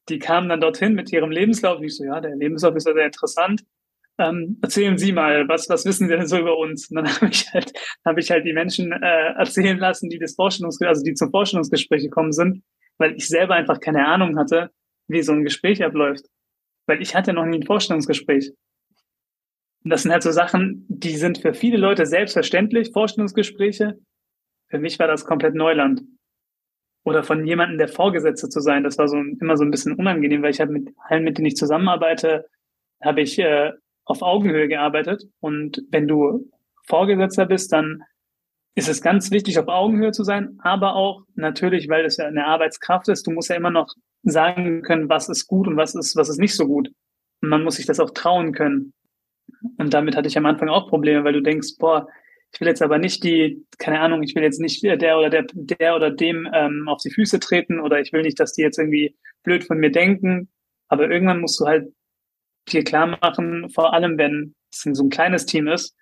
Die kamen dann dorthin mit ihrem Lebenslauf. Und ich so, ja, der Lebenslauf ist ja sehr interessant. ähm, erzählen Sie mal, was, was wissen Sie denn so über uns? Und dann habe ich halt, habe ich halt die Menschen äh, erzählen lassen, die das Vorstellungsgespräch, also die zum Vorstellungsgespräch gekommen sind, weil ich selber einfach keine Ahnung hatte, wie so ein Gespräch abläuft. Weil ich hatte noch nie ein Vorstellungsgespräch. Und das sind halt so Sachen, die sind für viele Leute selbstverständlich, Vorstellungsgespräche. Für mich war das komplett Neuland. Oder von jemandem der Vorgesetzte zu sein, das war so immer so ein bisschen unangenehm, weil ich habe mit allen, mit denen ich zusammenarbeite, habe ich äh, auf Augenhöhe gearbeitet. Und wenn du Vorgesetzter bist, dann ist es ganz wichtig, auf Augenhöhe zu sein, aber auch natürlich, weil es ja eine Arbeitskraft ist, du musst ja immer noch sagen können, was ist gut und was ist, was ist nicht so gut. Und man muss sich das auch trauen können. Und damit hatte ich am Anfang auch Probleme, weil du denkst, boah, ich will jetzt aber nicht die, keine Ahnung, ich will jetzt nicht der oder der, der oder dem ähm, auf die Füße treten oder ich will nicht, dass die jetzt irgendwie blöd von mir denken. Aber irgendwann musst du halt dir klar machen, vor allem wenn es so ein kleines Team ist,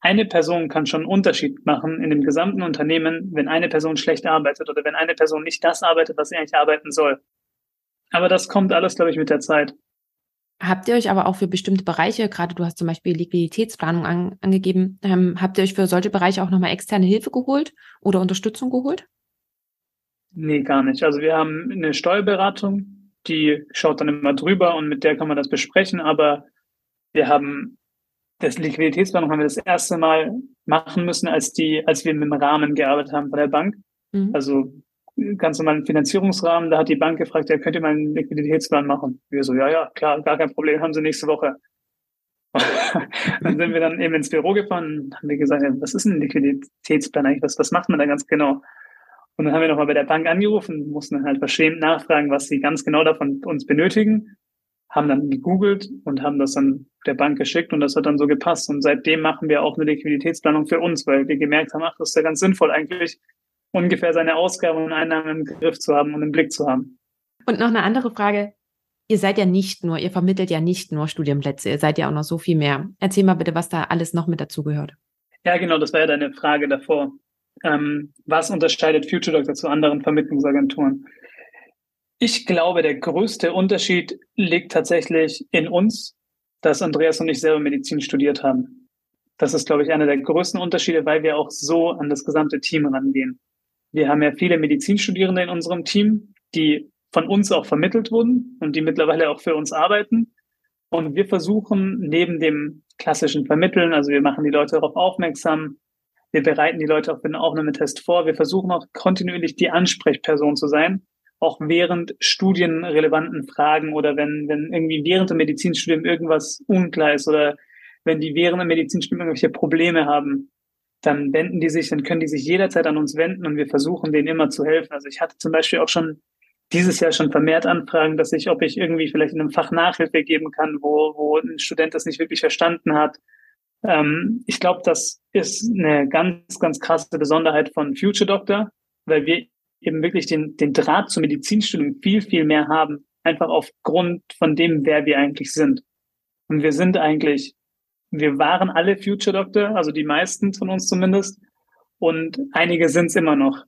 eine Person kann schon einen Unterschied machen in dem gesamten Unternehmen, wenn eine Person schlecht arbeitet oder wenn eine Person nicht das arbeitet, was sie eigentlich arbeiten soll. Aber das kommt alles, glaube ich, mit der Zeit. Habt ihr euch aber auch für bestimmte Bereiche, gerade du hast zum Beispiel Liquiditätsplanung an, angegeben, ähm, habt ihr euch für solche Bereiche auch nochmal externe Hilfe geholt oder Unterstützung geholt? Nee, gar nicht. Also wir haben eine Steuerberatung, die schaut dann immer drüber und mit der kann man das besprechen. Aber wir haben das Liquiditätsplanung haben wir das erste Mal machen müssen, als die, als wir mit dem Rahmen gearbeitet haben von der Bank. Mhm. Also ganz normalen Finanzierungsrahmen, da hat die Bank gefragt, ja, könnt ihr mal einen Liquiditätsplan machen? Wir so, ja, ja, klar, gar kein Problem, haben sie nächste Woche. dann sind wir dann eben ins Büro gefahren und haben wir gesagt, ja, was ist ein Liquiditätsplan eigentlich? Was, was macht man da ganz genau? Und dann haben wir nochmal bei der Bank angerufen, mussten dann halt verschämt nachfragen, was sie ganz genau davon uns benötigen, haben dann gegoogelt und haben das dann der Bank geschickt und das hat dann so gepasst. Und seitdem machen wir auch eine Liquiditätsplanung für uns, weil wir gemerkt haben, ach, das ist ja ganz sinnvoll eigentlich, ungefähr seine Ausgaben und Einnahmen im Griff zu haben und im Blick zu haben. Und noch eine andere Frage. Ihr seid ja nicht nur, ihr vermittelt ja nicht nur Studienplätze, ihr seid ja auch noch so viel mehr. Erzähl mal bitte, was da alles noch mit dazugehört. Ja, genau, das war ja deine Frage davor ähm, was unterscheidet Future Doctor zu anderen Vermittlungsagenturen? Ich glaube, der größte Unterschied liegt tatsächlich in uns, dass Andreas und ich selber Medizin studiert haben. Das ist, glaube ich, einer der größten Unterschiede, weil wir auch so an das gesamte Team rangehen. Wir haben ja viele Medizinstudierende in unserem Team, die von uns auch vermittelt wurden und die mittlerweile auch für uns arbeiten. Und wir versuchen neben dem klassischen Vermitteln, also wir machen die Leute darauf aufmerksam, wir bereiten die Leute auf den Aufnahmetest vor. Wir versuchen auch kontinuierlich die Ansprechperson zu sein, auch während studienrelevanten Fragen oder wenn, wenn irgendwie während dem Medizinstudium irgendwas unklar ist oder wenn die während dem Medizinstudium irgendwelche Probleme haben, dann wenden die sich, dann können die sich jederzeit an uns wenden und wir versuchen denen immer zu helfen. Also ich hatte zum Beispiel auch schon dieses Jahr schon vermehrt Anfragen, dass ich, ob ich irgendwie vielleicht in einem Fach Nachhilfe geben kann, wo, wo ein Student das nicht wirklich verstanden hat ähm, ich glaube, das ist eine ganz, ganz krasse Besonderheit von Future Doctor, weil wir eben wirklich den, den Draht zum Medizinstudium viel, viel mehr haben, einfach aufgrund von dem, wer wir eigentlich sind. Und wir sind eigentlich, wir waren alle Future Doctor, also die meisten von uns zumindest, und einige sind es immer noch.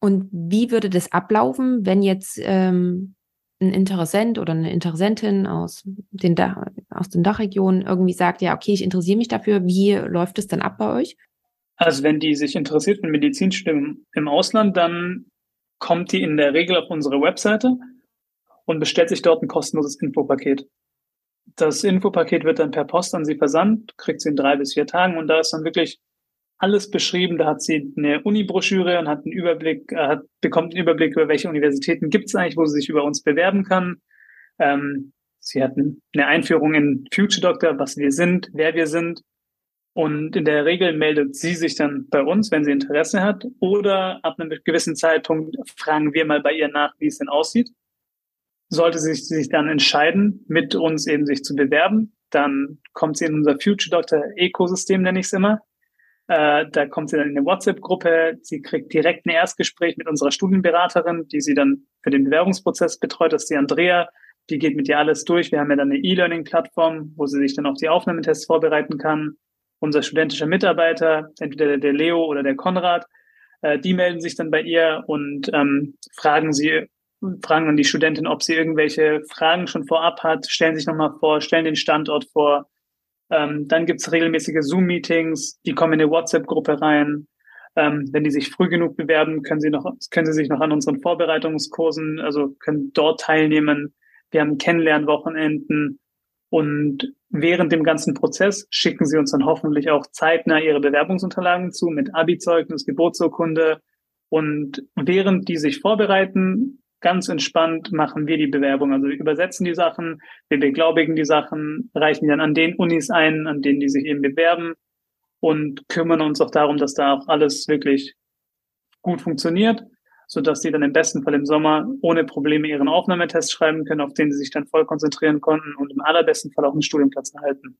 Und wie würde das ablaufen, wenn jetzt ähm, ein Interessent oder eine Interessentin aus den, da aus den Dachregionen irgendwie sagt, ja, okay, ich interessiere mich dafür, wie läuft es dann ab bei euch? Also wenn die sich interessiert für Medizinstudium im Ausland, dann kommt die in der Regel auf unsere Webseite und bestellt sich dort ein kostenloses Infopaket. Das Infopaket wird dann per Post an sie versandt, kriegt sie in drei bis vier Tagen und da ist dann wirklich alles beschrieben. Da hat sie eine Uni-Broschüre und hat einen Überblick, äh, bekommt einen Überblick über welche Universitäten gibt es eigentlich, wo sie sich über uns bewerben kann. Ähm, sie hat eine Einführung in Future Doctor, was wir sind, wer wir sind. Und in der Regel meldet sie sich dann bei uns, wenn sie Interesse hat. Oder ab einem gewissen Zeitpunkt fragen wir mal bei ihr nach, wie es denn aussieht. Sollte sie sich dann entscheiden, mit uns eben sich zu bewerben, dann kommt sie in unser Future Doctor Ökosystem, nenne ich es immer. Äh, da kommt sie dann in eine WhatsApp-Gruppe. Sie kriegt direkt ein Erstgespräch mit unserer Studienberaterin, die sie dann für den Bewerbungsprozess betreut. Das ist die Andrea. Die geht mit ihr alles durch. Wir haben ja dann eine E-Learning-Plattform, wo sie sich dann auf die Aufnahmetests vorbereiten kann. Unser studentischer Mitarbeiter, entweder der Leo oder der Konrad, äh, die melden sich dann bei ihr und ähm, fragen sie, fragen dann die Studentin, ob sie irgendwelche Fragen schon vorab hat, stellen sich nochmal vor, stellen den Standort vor, Ähm, dann gibt's regelmäßige Zoom-Meetings, die kommen in eine WhatsApp-Gruppe rein. Ähm, wenn die sich früh genug bewerben, können sie noch, können sie sich noch an unseren Vorbereitungskursen, also können dort teilnehmen. Wir haben Kennenlernwochenenden und während dem ganzen Prozess schicken sie uns dann hoffentlich auch zeitnah ihre Bewerbungsunterlagen zu mit Abi-Zeugnis, Geburtsurkunde. Und während die sich vorbereiten, ganz entspannt machen wir die Bewerbung. Also wir übersetzen die Sachen, wir beglaubigen die Sachen, reichen die dann an den Unis ein, an denen die sich eben bewerben und kümmern uns auch darum, dass da auch alles wirklich gut funktioniert, so dass sie dann im besten Fall im Sommer ohne Probleme ihren Aufnahmetest schreiben können, auf den sie sich dann voll konzentrieren konnten und im allerbesten Fall auch einen Studienplatz erhalten.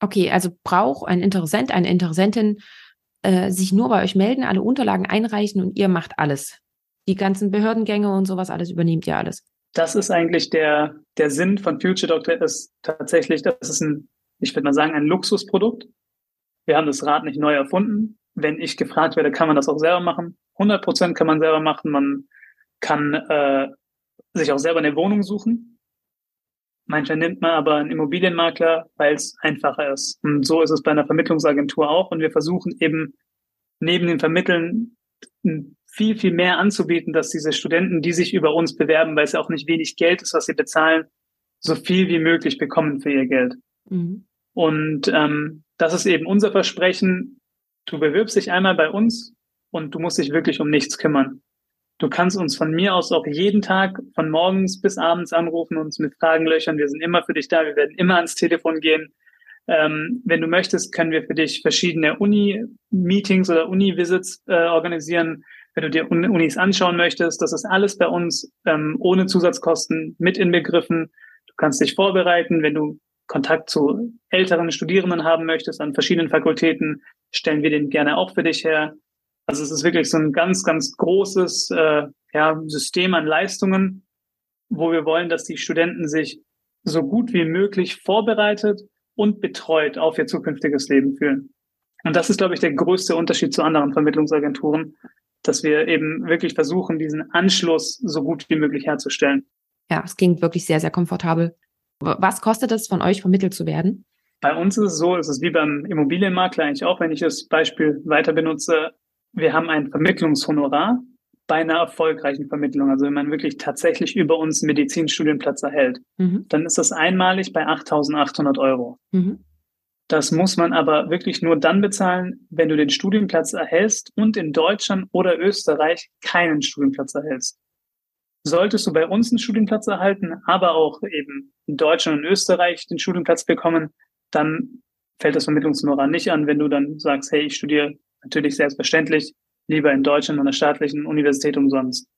Okay, also braucht ein Interessent, eine Interessentin äh, sich nur bei euch melden, alle Unterlagen einreichen und ihr macht alles die ganzen Behördengänge und sowas alles übernehmt ihr alles. Das ist eigentlich der, der Sinn von Future Doctor ist tatsächlich, das ist ein, ich würde mal sagen, ein Luxusprodukt. Wir haben das Rad nicht neu erfunden. Wenn ich gefragt werde, kann man das auch selber machen. 100 Prozent kann man selber machen. Man kann äh, sich auch selber eine Wohnung suchen. Manchmal nimmt man aber einen Immobilienmakler, weil es einfacher ist. Und so ist es bei einer Vermittlungsagentur auch. Und wir versuchen eben neben dem Vermitteln viel, viel mehr anzubieten, dass diese Studenten, die sich über uns bewerben, weil es ja auch nicht wenig Geld ist, was sie bezahlen, so viel wie möglich bekommen für ihr Geld. Mhm. Und ähm, das ist eben unser Versprechen. Du bewirbst dich einmal bei uns und du musst dich wirklich um nichts kümmern. Du kannst uns von mir aus auch jeden Tag von morgens bis abends anrufen, uns mit Fragen löchern. Wir sind immer für dich da. Wir werden immer ans Telefon gehen. Ähm, wenn du möchtest, können wir für dich verschiedene Uni-Meetings oder Uni-Visits äh, organisieren wenn du dir Unis anschauen möchtest, das ist alles bei uns ähm, ohne Zusatzkosten mit inbegriffen. Du kannst dich vorbereiten, wenn du Kontakt zu älteren Studierenden haben möchtest an verschiedenen Fakultäten, stellen wir den gerne auch für dich her. Also es ist wirklich so ein ganz, ganz großes äh, ja, System an Leistungen, wo wir wollen, dass die Studenten sich so gut wie möglich vorbereitet und betreut auf ihr zukünftiges Leben fühlen. Und das ist, glaube ich, der größte Unterschied zu anderen Vermittlungsagenturen, dass wir eben wirklich versuchen, diesen Anschluss so gut wie möglich herzustellen. Ja, es klingt wirklich sehr, sehr komfortabel. Was kostet es, von euch vermittelt zu werden? Bei uns ist es so, es ist wie beim Immobilienmakler eigentlich auch, wenn ich das Beispiel weiter benutze. Wir haben ein Vermittlungshonorar bei einer erfolgreichen Vermittlung. Also wenn man wirklich tatsächlich über uns einen Medizinstudienplatz erhält, mhm. dann ist das einmalig bei 8.800 Euro. Mhm. Das muss man aber wirklich nur dann bezahlen, wenn du den Studienplatz erhältst und in Deutschland oder Österreich keinen Studienplatz erhältst. Solltest du bei uns einen Studienplatz erhalten, aber auch eben in Deutschland und Österreich den Studienplatz bekommen, dann fällt das Vermittlungshonorar nicht an, wenn du dann sagst, hey, ich studiere natürlich selbstverständlich lieber in Deutschland an der staatlichen Universität umsonst.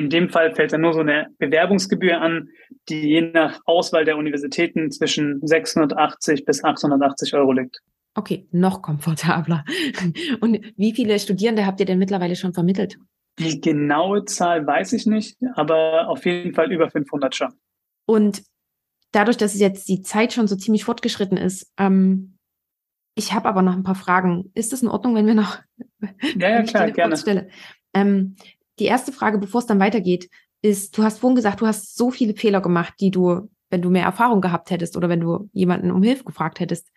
In dem Fall fällt dann nur so eine Bewerbungsgebühr an, die je nach Auswahl der Universitäten zwischen 680 bis 880 Euro liegt. Okay, noch komfortabler. Und wie viele Studierende habt ihr denn mittlerweile schon vermittelt? Die genaue Zahl weiß ich nicht, aber auf jeden Fall über 500 schon. Und dadurch, dass jetzt die Zeit schon so ziemlich fortgeschritten ist, ähm, ich habe aber noch ein paar Fragen. Ist es in Ordnung, wenn wir noch? Ja, ja klar, gerne. Ähm, die erste Frage, bevor es dann weitergeht, ist, du hast vorhin gesagt, du hast so viele Fehler gemacht, die du, wenn du mehr Erfahrung gehabt hättest oder wenn du jemanden um Hilfe gefragt hättest,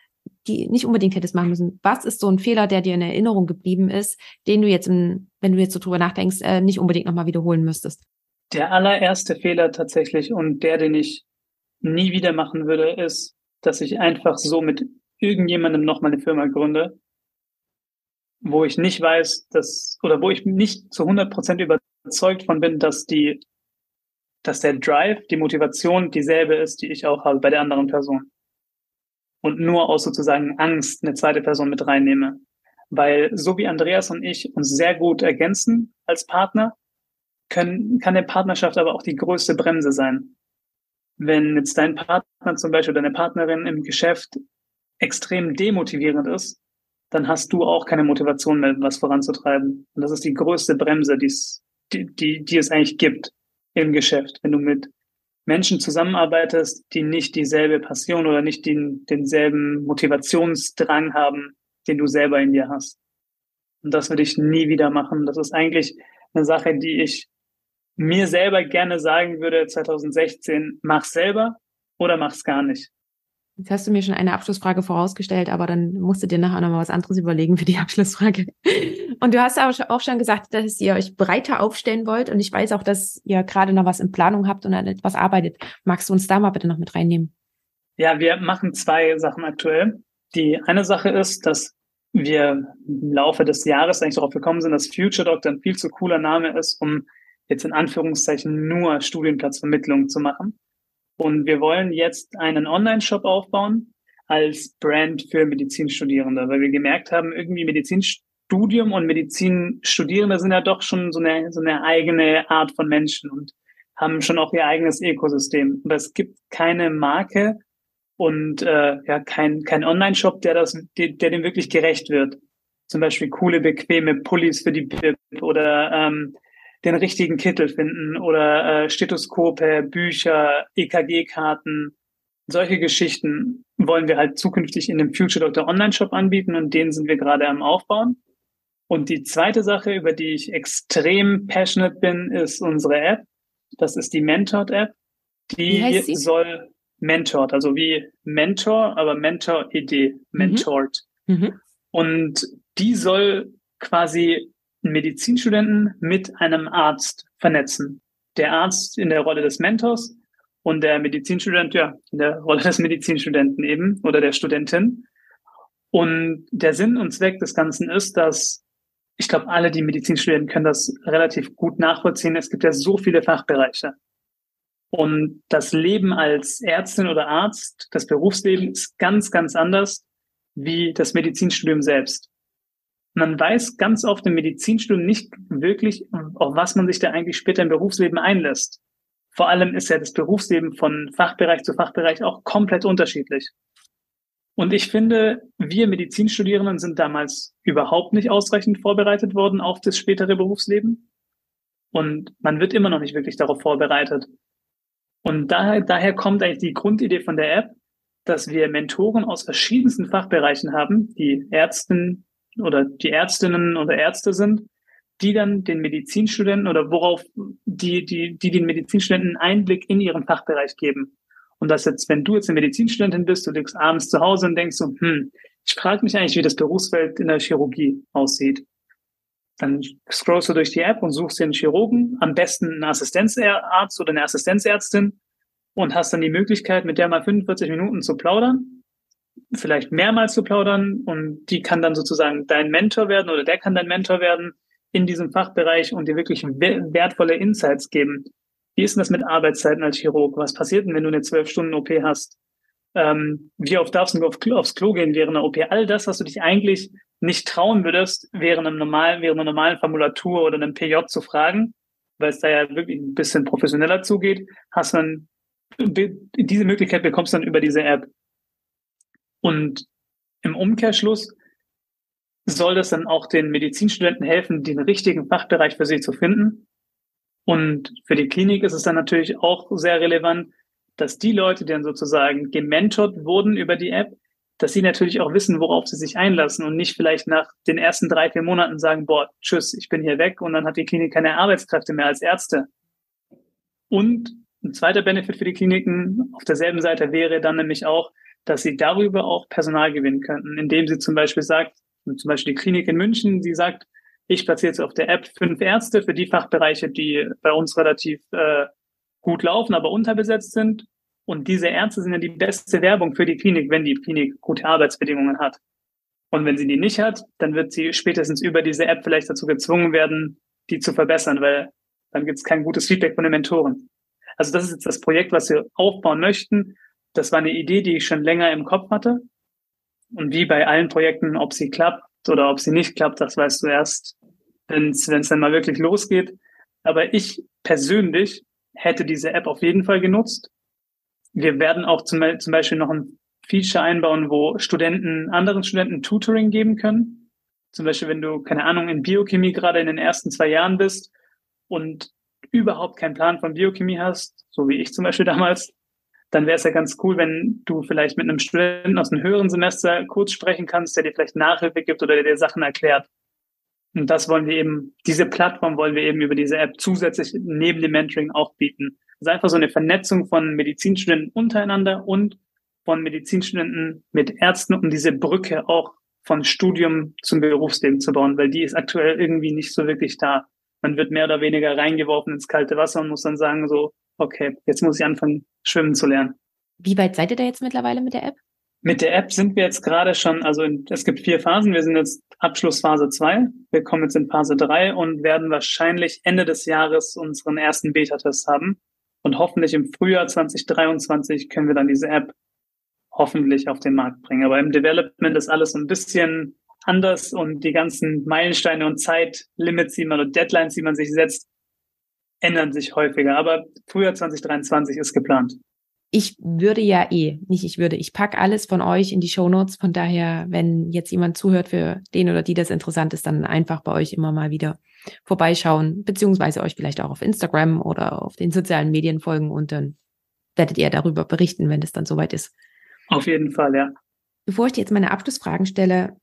die nicht unbedingt hättest machen müssen. Was ist so ein Fehler, der dir in Erinnerung geblieben ist, den du jetzt, in, wenn du jetzt so drüber nachdenkst, äh, nicht unbedingt nochmal wiederholen müsstest? Der allererste Fehler tatsächlich und der, den ich nie wieder machen würde, ist, dass ich einfach so mit irgendjemandem nochmal eine Firma gründe, wo ich nicht weiß, dass, oder wo ich nicht zu 100 Prozent überzeugt von bin, dass die, dass der Drive, die Motivation dieselbe ist, die ich auch habe bei der anderen Person. Und nur aus sozusagen Angst eine zweite Person mit reinnehme. Weil so wie Andreas und ich uns sehr gut ergänzen als Partner, können, kann eine Partnerschaft aber auch die größte Bremse sein. Wenn jetzt dein Partner zum Beispiel, deine Partnerin im Geschäft extrem demotivierend ist, dann hast du auch keine Motivation mehr, was voranzutreiben. Und das ist die größte Bremse, die's, die, die, die es eigentlich gibt im Geschäft. Wenn du mit Menschen zusammenarbeitest, die nicht dieselbe Passion oder nicht den, denselben Motivationsdrang haben, den du selber in dir hast. Und das würde ich nie wieder machen. Das ist eigentlich eine Sache, die ich mir selber gerne sagen würde 2016, mach selber oder mach's gar nicht. Jetzt hast du mir schon eine Abschlussfrage vorausgestellt, aber dann musst du dir nachher nochmal was anderes überlegen für die Abschlussfrage. Und du hast auch schon gesagt, dass ihr euch breiter aufstellen wollt. Und ich weiß auch, dass ihr gerade noch was in Planung habt und an etwas arbeitet. Magst du uns da mal bitte noch mit reinnehmen? Ja, wir machen zwei Sachen aktuell. Die eine Sache ist, dass wir im Laufe des Jahres eigentlich darauf gekommen sind, dass Future Doctor ein viel zu cooler Name ist, um jetzt in Anführungszeichen nur Studienplatzvermittlung zu machen. Und wir wollen jetzt einen Online-Shop aufbauen als Brand für Medizinstudierende, weil wir gemerkt haben, irgendwie Medizinstudium und Medizinstudierende sind ja doch schon so eine, so eine eigene Art von Menschen und haben schon auch ihr eigenes Ökosystem. Und es gibt keine Marke und äh, ja kein, kein Online-Shop, der das, der, der dem wirklich gerecht wird. Zum Beispiel coole, bequeme Pullis für die BIP oder ähm, den richtigen Kittel finden oder äh, Stethoskope, Bücher, EKG-Karten. Solche Geschichten wollen wir halt zukünftig in dem Future Doctor Online-Shop anbieten und den sind wir gerade am Aufbauen. Und die zweite Sache, über die ich extrem passionate bin, ist unsere App. Das ist die Mentored-App. Die soll Mentored, also wie Mentor, aber Mentor-Idee, Mentored. Mhm. Mhm. Und die soll quasi Medizinstudenten mit einem Arzt vernetzen. Der Arzt in der Rolle des Mentors und der Medizinstudent, ja, in der Rolle des Medizinstudenten eben oder der Studentin. Und der Sinn und Zweck des Ganzen ist, dass ich glaube, alle, die Medizin studieren, können das relativ gut nachvollziehen. Es gibt ja so viele Fachbereiche. Und das Leben als Ärztin oder Arzt, das Berufsleben ist ganz, ganz anders wie das Medizinstudium selbst man weiß ganz oft im Medizinstudium nicht wirklich, auf was man sich da eigentlich später im Berufsleben einlässt. Vor allem ist ja das Berufsleben von Fachbereich zu Fachbereich auch komplett unterschiedlich. Und ich finde, wir Medizinstudierenden sind damals überhaupt nicht ausreichend vorbereitet worden auf das spätere Berufsleben. Und man wird immer noch nicht wirklich darauf vorbereitet. Und daher, daher kommt eigentlich die Grundidee von der App, dass wir Mentoren aus verschiedensten Fachbereichen haben, die Ärzten, oder die Ärztinnen oder Ärzte sind, die dann den Medizinstudenten oder worauf die, die, die den Medizinstudenten Einblick in ihren Fachbereich geben. Und das jetzt, wenn du jetzt eine Medizinstudentin bist, du liegst abends zu Hause und denkst so, hm, ich frage mich eigentlich, wie das Berufsfeld in der Chirurgie aussieht. Dann scrollst du durch die App und suchst einen Chirurgen, am besten einen Assistenzarzt oder eine Assistenzärztin und hast dann die Möglichkeit, mit der mal 45 Minuten zu plaudern vielleicht mehrmals zu plaudern und die kann dann sozusagen dein Mentor werden oder der kann dein Mentor werden in diesem Fachbereich und dir wirklich wertvolle Insights geben. Wie ist denn das mit Arbeitszeiten als Chirurg? Was passiert denn, wenn du eine zwölf Stunden OP hast? Ähm, wie oft darfst du auf, aufs Klo gehen während einer OP? All das, was du dich eigentlich nicht trauen würdest, während, einem normalen, während einer normalen Formulatur oder einem PJ zu fragen, weil es da ja wirklich ein bisschen professioneller zugeht, hast dann diese Möglichkeit bekommst du dann über diese App. Und im Umkehrschluss soll das dann auch den Medizinstudenten helfen, den richtigen Fachbereich für sie zu finden. Und für die Klinik ist es dann natürlich auch sehr relevant, dass die Leute, die dann sozusagen gementort wurden über die App, dass sie natürlich auch wissen, worauf sie sich einlassen und nicht vielleicht nach den ersten drei, vier Monaten sagen, boah, tschüss, ich bin hier weg und dann hat die Klinik keine Arbeitskräfte mehr als Ärzte. Und ein zweiter Benefit für die Kliniken auf derselben Seite wäre dann nämlich auch, dass sie darüber auch Personal gewinnen könnten, indem sie zum Beispiel sagt, zum Beispiel die Klinik in München, die sagt, ich platziere jetzt auf der App fünf Ärzte für die Fachbereiche, die bei uns relativ äh, gut laufen, aber unterbesetzt sind. Und diese Ärzte sind ja die beste Werbung für die Klinik, wenn die Klinik gute Arbeitsbedingungen hat. Und wenn sie die nicht hat, dann wird sie spätestens über diese App vielleicht dazu gezwungen werden, die zu verbessern, weil dann gibt es kein gutes Feedback von den Mentoren. Also das ist jetzt das Projekt, was wir aufbauen möchten das war eine Idee, die ich schon länger im Kopf hatte. Und wie bei allen Projekten, ob sie klappt oder ob sie nicht klappt, das weißt du erst, wenn es dann mal wirklich losgeht. Aber ich persönlich hätte diese App auf jeden Fall genutzt. Wir werden auch zum, zum Beispiel noch ein Feature einbauen, wo Studenten, anderen Studenten Tutoring geben können. Zum Beispiel, wenn du, keine Ahnung, in Biochemie gerade in den ersten zwei Jahren bist und überhaupt keinen Plan von Biochemie hast, so wie ich zum Beispiel damals, dann wäre es ja ganz cool, wenn du vielleicht mit einem Studenten aus einem höheren Semester kurz sprechen kannst, der dir vielleicht Nachhilfe gibt oder der dir Sachen erklärt. Und das wollen wir eben, diese Plattform wollen wir eben über diese App zusätzlich neben dem Mentoring auch bieten. Das ist einfach so eine Vernetzung von Medizinstudenten untereinander und von Medizinstudenten mit Ärzten, um diese Brücke auch von Studium zum Berufsleben zu bauen, weil die ist aktuell irgendwie nicht so wirklich da. Man wird mehr oder weniger reingeworfen ins kalte Wasser und muss dann sagen so, okay, jetzt muss ich anfangen, schwimmen zu lernen. Wie weit seid ihr da jetzt mittlerweile mit der App? Mit der App sind wir jetzt gerade schon, also in, es gibt vier Phasen. Wir sind jetzt Abschlussphase zwei. Wir kommen jetzt in Phase drei und werden wahrscheinlich Ende des Jahres unseren ersten Beta-Test haben. Und hoffentlich im Frühjahr 2023 können wir dann diese App hoffentlich auf den Markt bringen. Aber im Development ist alles ein bisschen anders und die ganzen Meilensteine und Zeitlimits, die man oder Deadlines, die man sich setzt, ändern sich häufiger. Aber Frühjahr 2023 ist geplant. Ich würde ja eh, nicht ich würde, ich pack alles von euch in die Show Notes. Von daher, wenn jetzt jemand zuhört, für den oder die das interessant ist, dann einfach bei euch immer mal wieder vorbeischauen, beziehungsweise euch vielleicht auch auf Instagram oder auf den sozialen Medien folgen und dann werdet ihr darüber berichten, wenn es dann soweit ist. Auf jeden Fall, ja. Bevor ich dir jetzt meine Abschlussfragen stelle,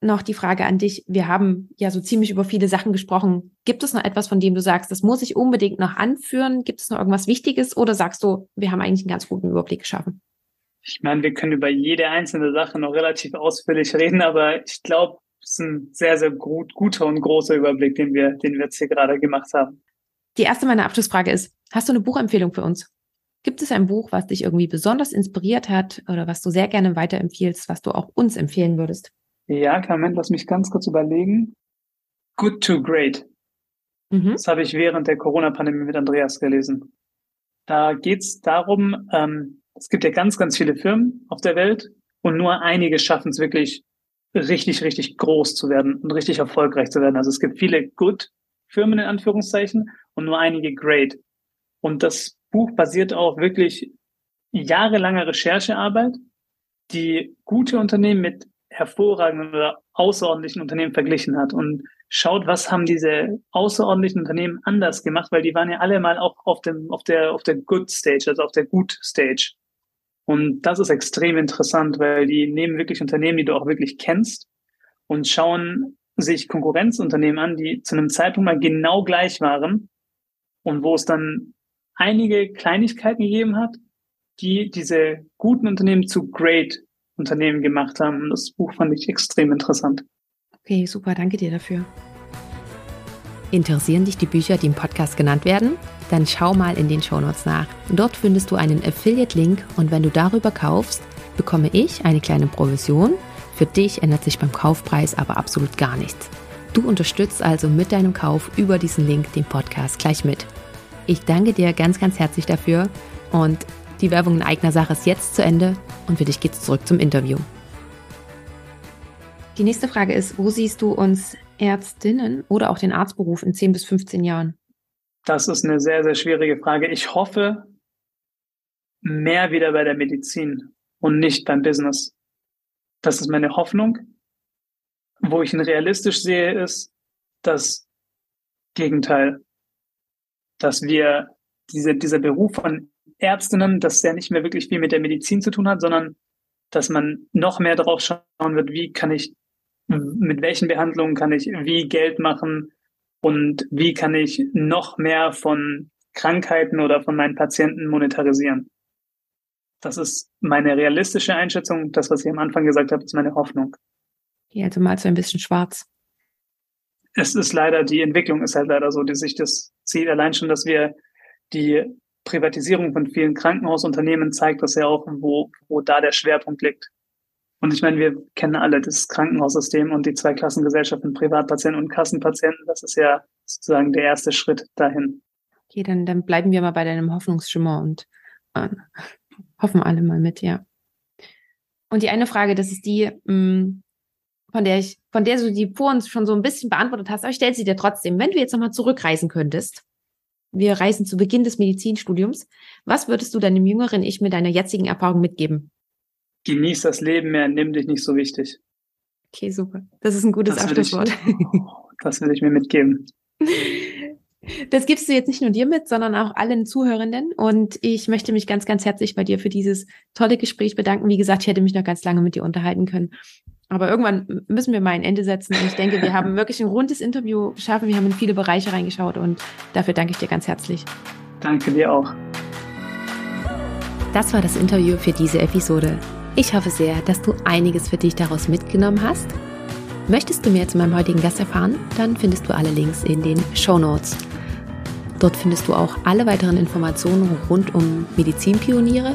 noch die Frage an dich. Wir haben ja so ziemlich über viele Sachen gesprochen. Gibt es noch etwas, von dem du sagst, das muss ich unbedingt noch anführen? Gibt es noch irgendwas Wichtiges oder sagst du, wir haben eigentlich einen ganz guten Überblick geschaffen? Ich meine, wir können über jede einzelne Sache noch relativ ausführlich reden, aber ich glaube, es ist ein sehr, sehr gut, guter und großer Überblick, den wir, den wir jetzt hier gerade gemacht haben. Die erste meiner Abschlussfrage ist, hast du eine Buchempfehlung für uns? Gibt es ein Buch, was dich irgendwie besonders inspiriert hat oder was du sehr gerne weiterempfiehlst, was du auch uns empfehlen würdest? Ja, Moment, lass mich ganz kurz überlegen. Good to Great. Mhm. Das habe ich während der Corona-Pandemie mit Andreas gelesen. Da geht's darum, ähm, es gibt ja ganz, ganz viele Firmen auf der Welt und nur einige schaffen es wirklich richtig, richtig groß zu werden und richtig erfolgreich zu werden. Also es gibt viele Good Firmen in Anführungszeichen und nur einige Great. Und das Buch basiert auf wirklich jahrelanger Recherchearbeit, die gute Unternehmen mit hervorragenden oder außerordentlichen Unternehmen verglichen hat und schaut, was haben diese außerordentlichen Unternehmen anders gemacht, weil die waren ja alle mal auch auf dem, auf der, auf der Good Stage, also auf der Good Stage. Und das ist extrem interessant, weil die nehmen wirklich Unternehmen, die du auch wirklich kennst und schauen sich Konkurrenzunternehmen an, die zu einem Zeitpunkt mal genau gleich waren und wo es dann einige Kleinigkeiten gegeben hat, die diese guten Unternehmen zu great Unternehmen gemacht haben. Und das Buch fand ich extrem interessant. Okay, super, danke dir dafür. Interessieren dich die Bücher, die im Podcast genannt werden? Dann schau mal in den Shownotes nach. Dort findest du einen Affiliate-Link und wenn du darüber kaufst, bekomme ich eine kleine Provision. Für dich ändert sich beim Kaufpreis aber absolut gar nichts. Du unterstützt also mit deinem Kauf über diesen Link den Podcast gleich mit. Ich danke dir ganz, ganz herzlich dafür und die Werbung in eigener Sache ist jetzt zu Ende und für dich geht's zurück zum Interview. Die nächste Frage ist, wo siehst du uns Ärztinnen oder auch den Arztberuf in 10 bis 15 Jahren? Das ist eine sehr, sehr schwierige Frage. Ich hoffe mehr wieder bei der Medizin und nicht beim Business. Das ist meine Hoffnung. Wo ich ihn realistisch sehe, ist das Gegenteil. Dass wir diese, dieser Beruf von Ärztinnen, dass der nicht mehr wirklich viel mit der Medizin zu tun hat, sondern dass man noch mehr drauf schauen wird, wie kann ich, mit welchen Behandlungen kann ich wie Geld machen und wie kann ich noch mehr von Krankheiten oder von meinen Patienten monetarisieren. Das ist meine realistische Einschätzung. Das, was ich am Anfang gesagt habe, ist meine Hoffnung. Ja, also mal so ein bisschen schwarz. Es ist leider, die Entwicklung ist halt leider so, die sich das zieht. Allein schon, dass wir die Privatisierung von vielen Krankenhausunternehmen zeigt das ja auch, wo, wo da der Schwerpunkt liegt. Und ich meine, wir kennen alle das Krankenhaussystem und die Zweiklassengesellschaft von Privatpatienten und Kassenpatienten. Das ist ja sozusagen der erste Schritt dahin. Okay, dann, dann bleiben wir mal bei deinem Hoffnungsschimmer und äh, hoffen alle mal mit, ja. Und die eine Frage, das ist die, mh, mm, von der ich, von der du die vor uns schon so ein bisschen beantwortet hast, aber ich stelle sie dir trotzdem. Wenn du jetzt nochmal zurückreisen könntest wir reisen zu Beginn des Medizinstudiums. Was würdest du deinem jüngeren Ich mit deiner jetzigen Erfahrung mitgeben? Genieß das Leben mehr, nimm dich nicht so wichtig. Okay, super. Das ist ein gutes das Abschlusswort. Ich, das will ich mir mitgeben. Das gibst du jetzt nicht nur dir mit, sondern auch allen Zuhörenden. Und ich möchte mich ganz, ganz herzlich bei dir für dieses tolle Gespräch bedanken. Wie gesagt, ich hätte mich noch ganz lange mit dir unterhalten können. Aber irgendwann müssen wir mal ein Ende setzen. Und ich denke, wir haben wirklich ein rundes Interview geschaffen. Wir haben in viele Bereiche reingeschaut und dafür danke ich dir ganz herzlich. Danke dir auch. Das war das Interview für diese Episode. Ich hoffe sehr, dass du einiges für dich daraus mitgenommen hast. Möchtest du mehr zu meinem heutigen Gast erfahren? Dann findest du alle Links in den Show Notes. Dort findest du auch alle weiteren Informationen rund um Medizinpioniere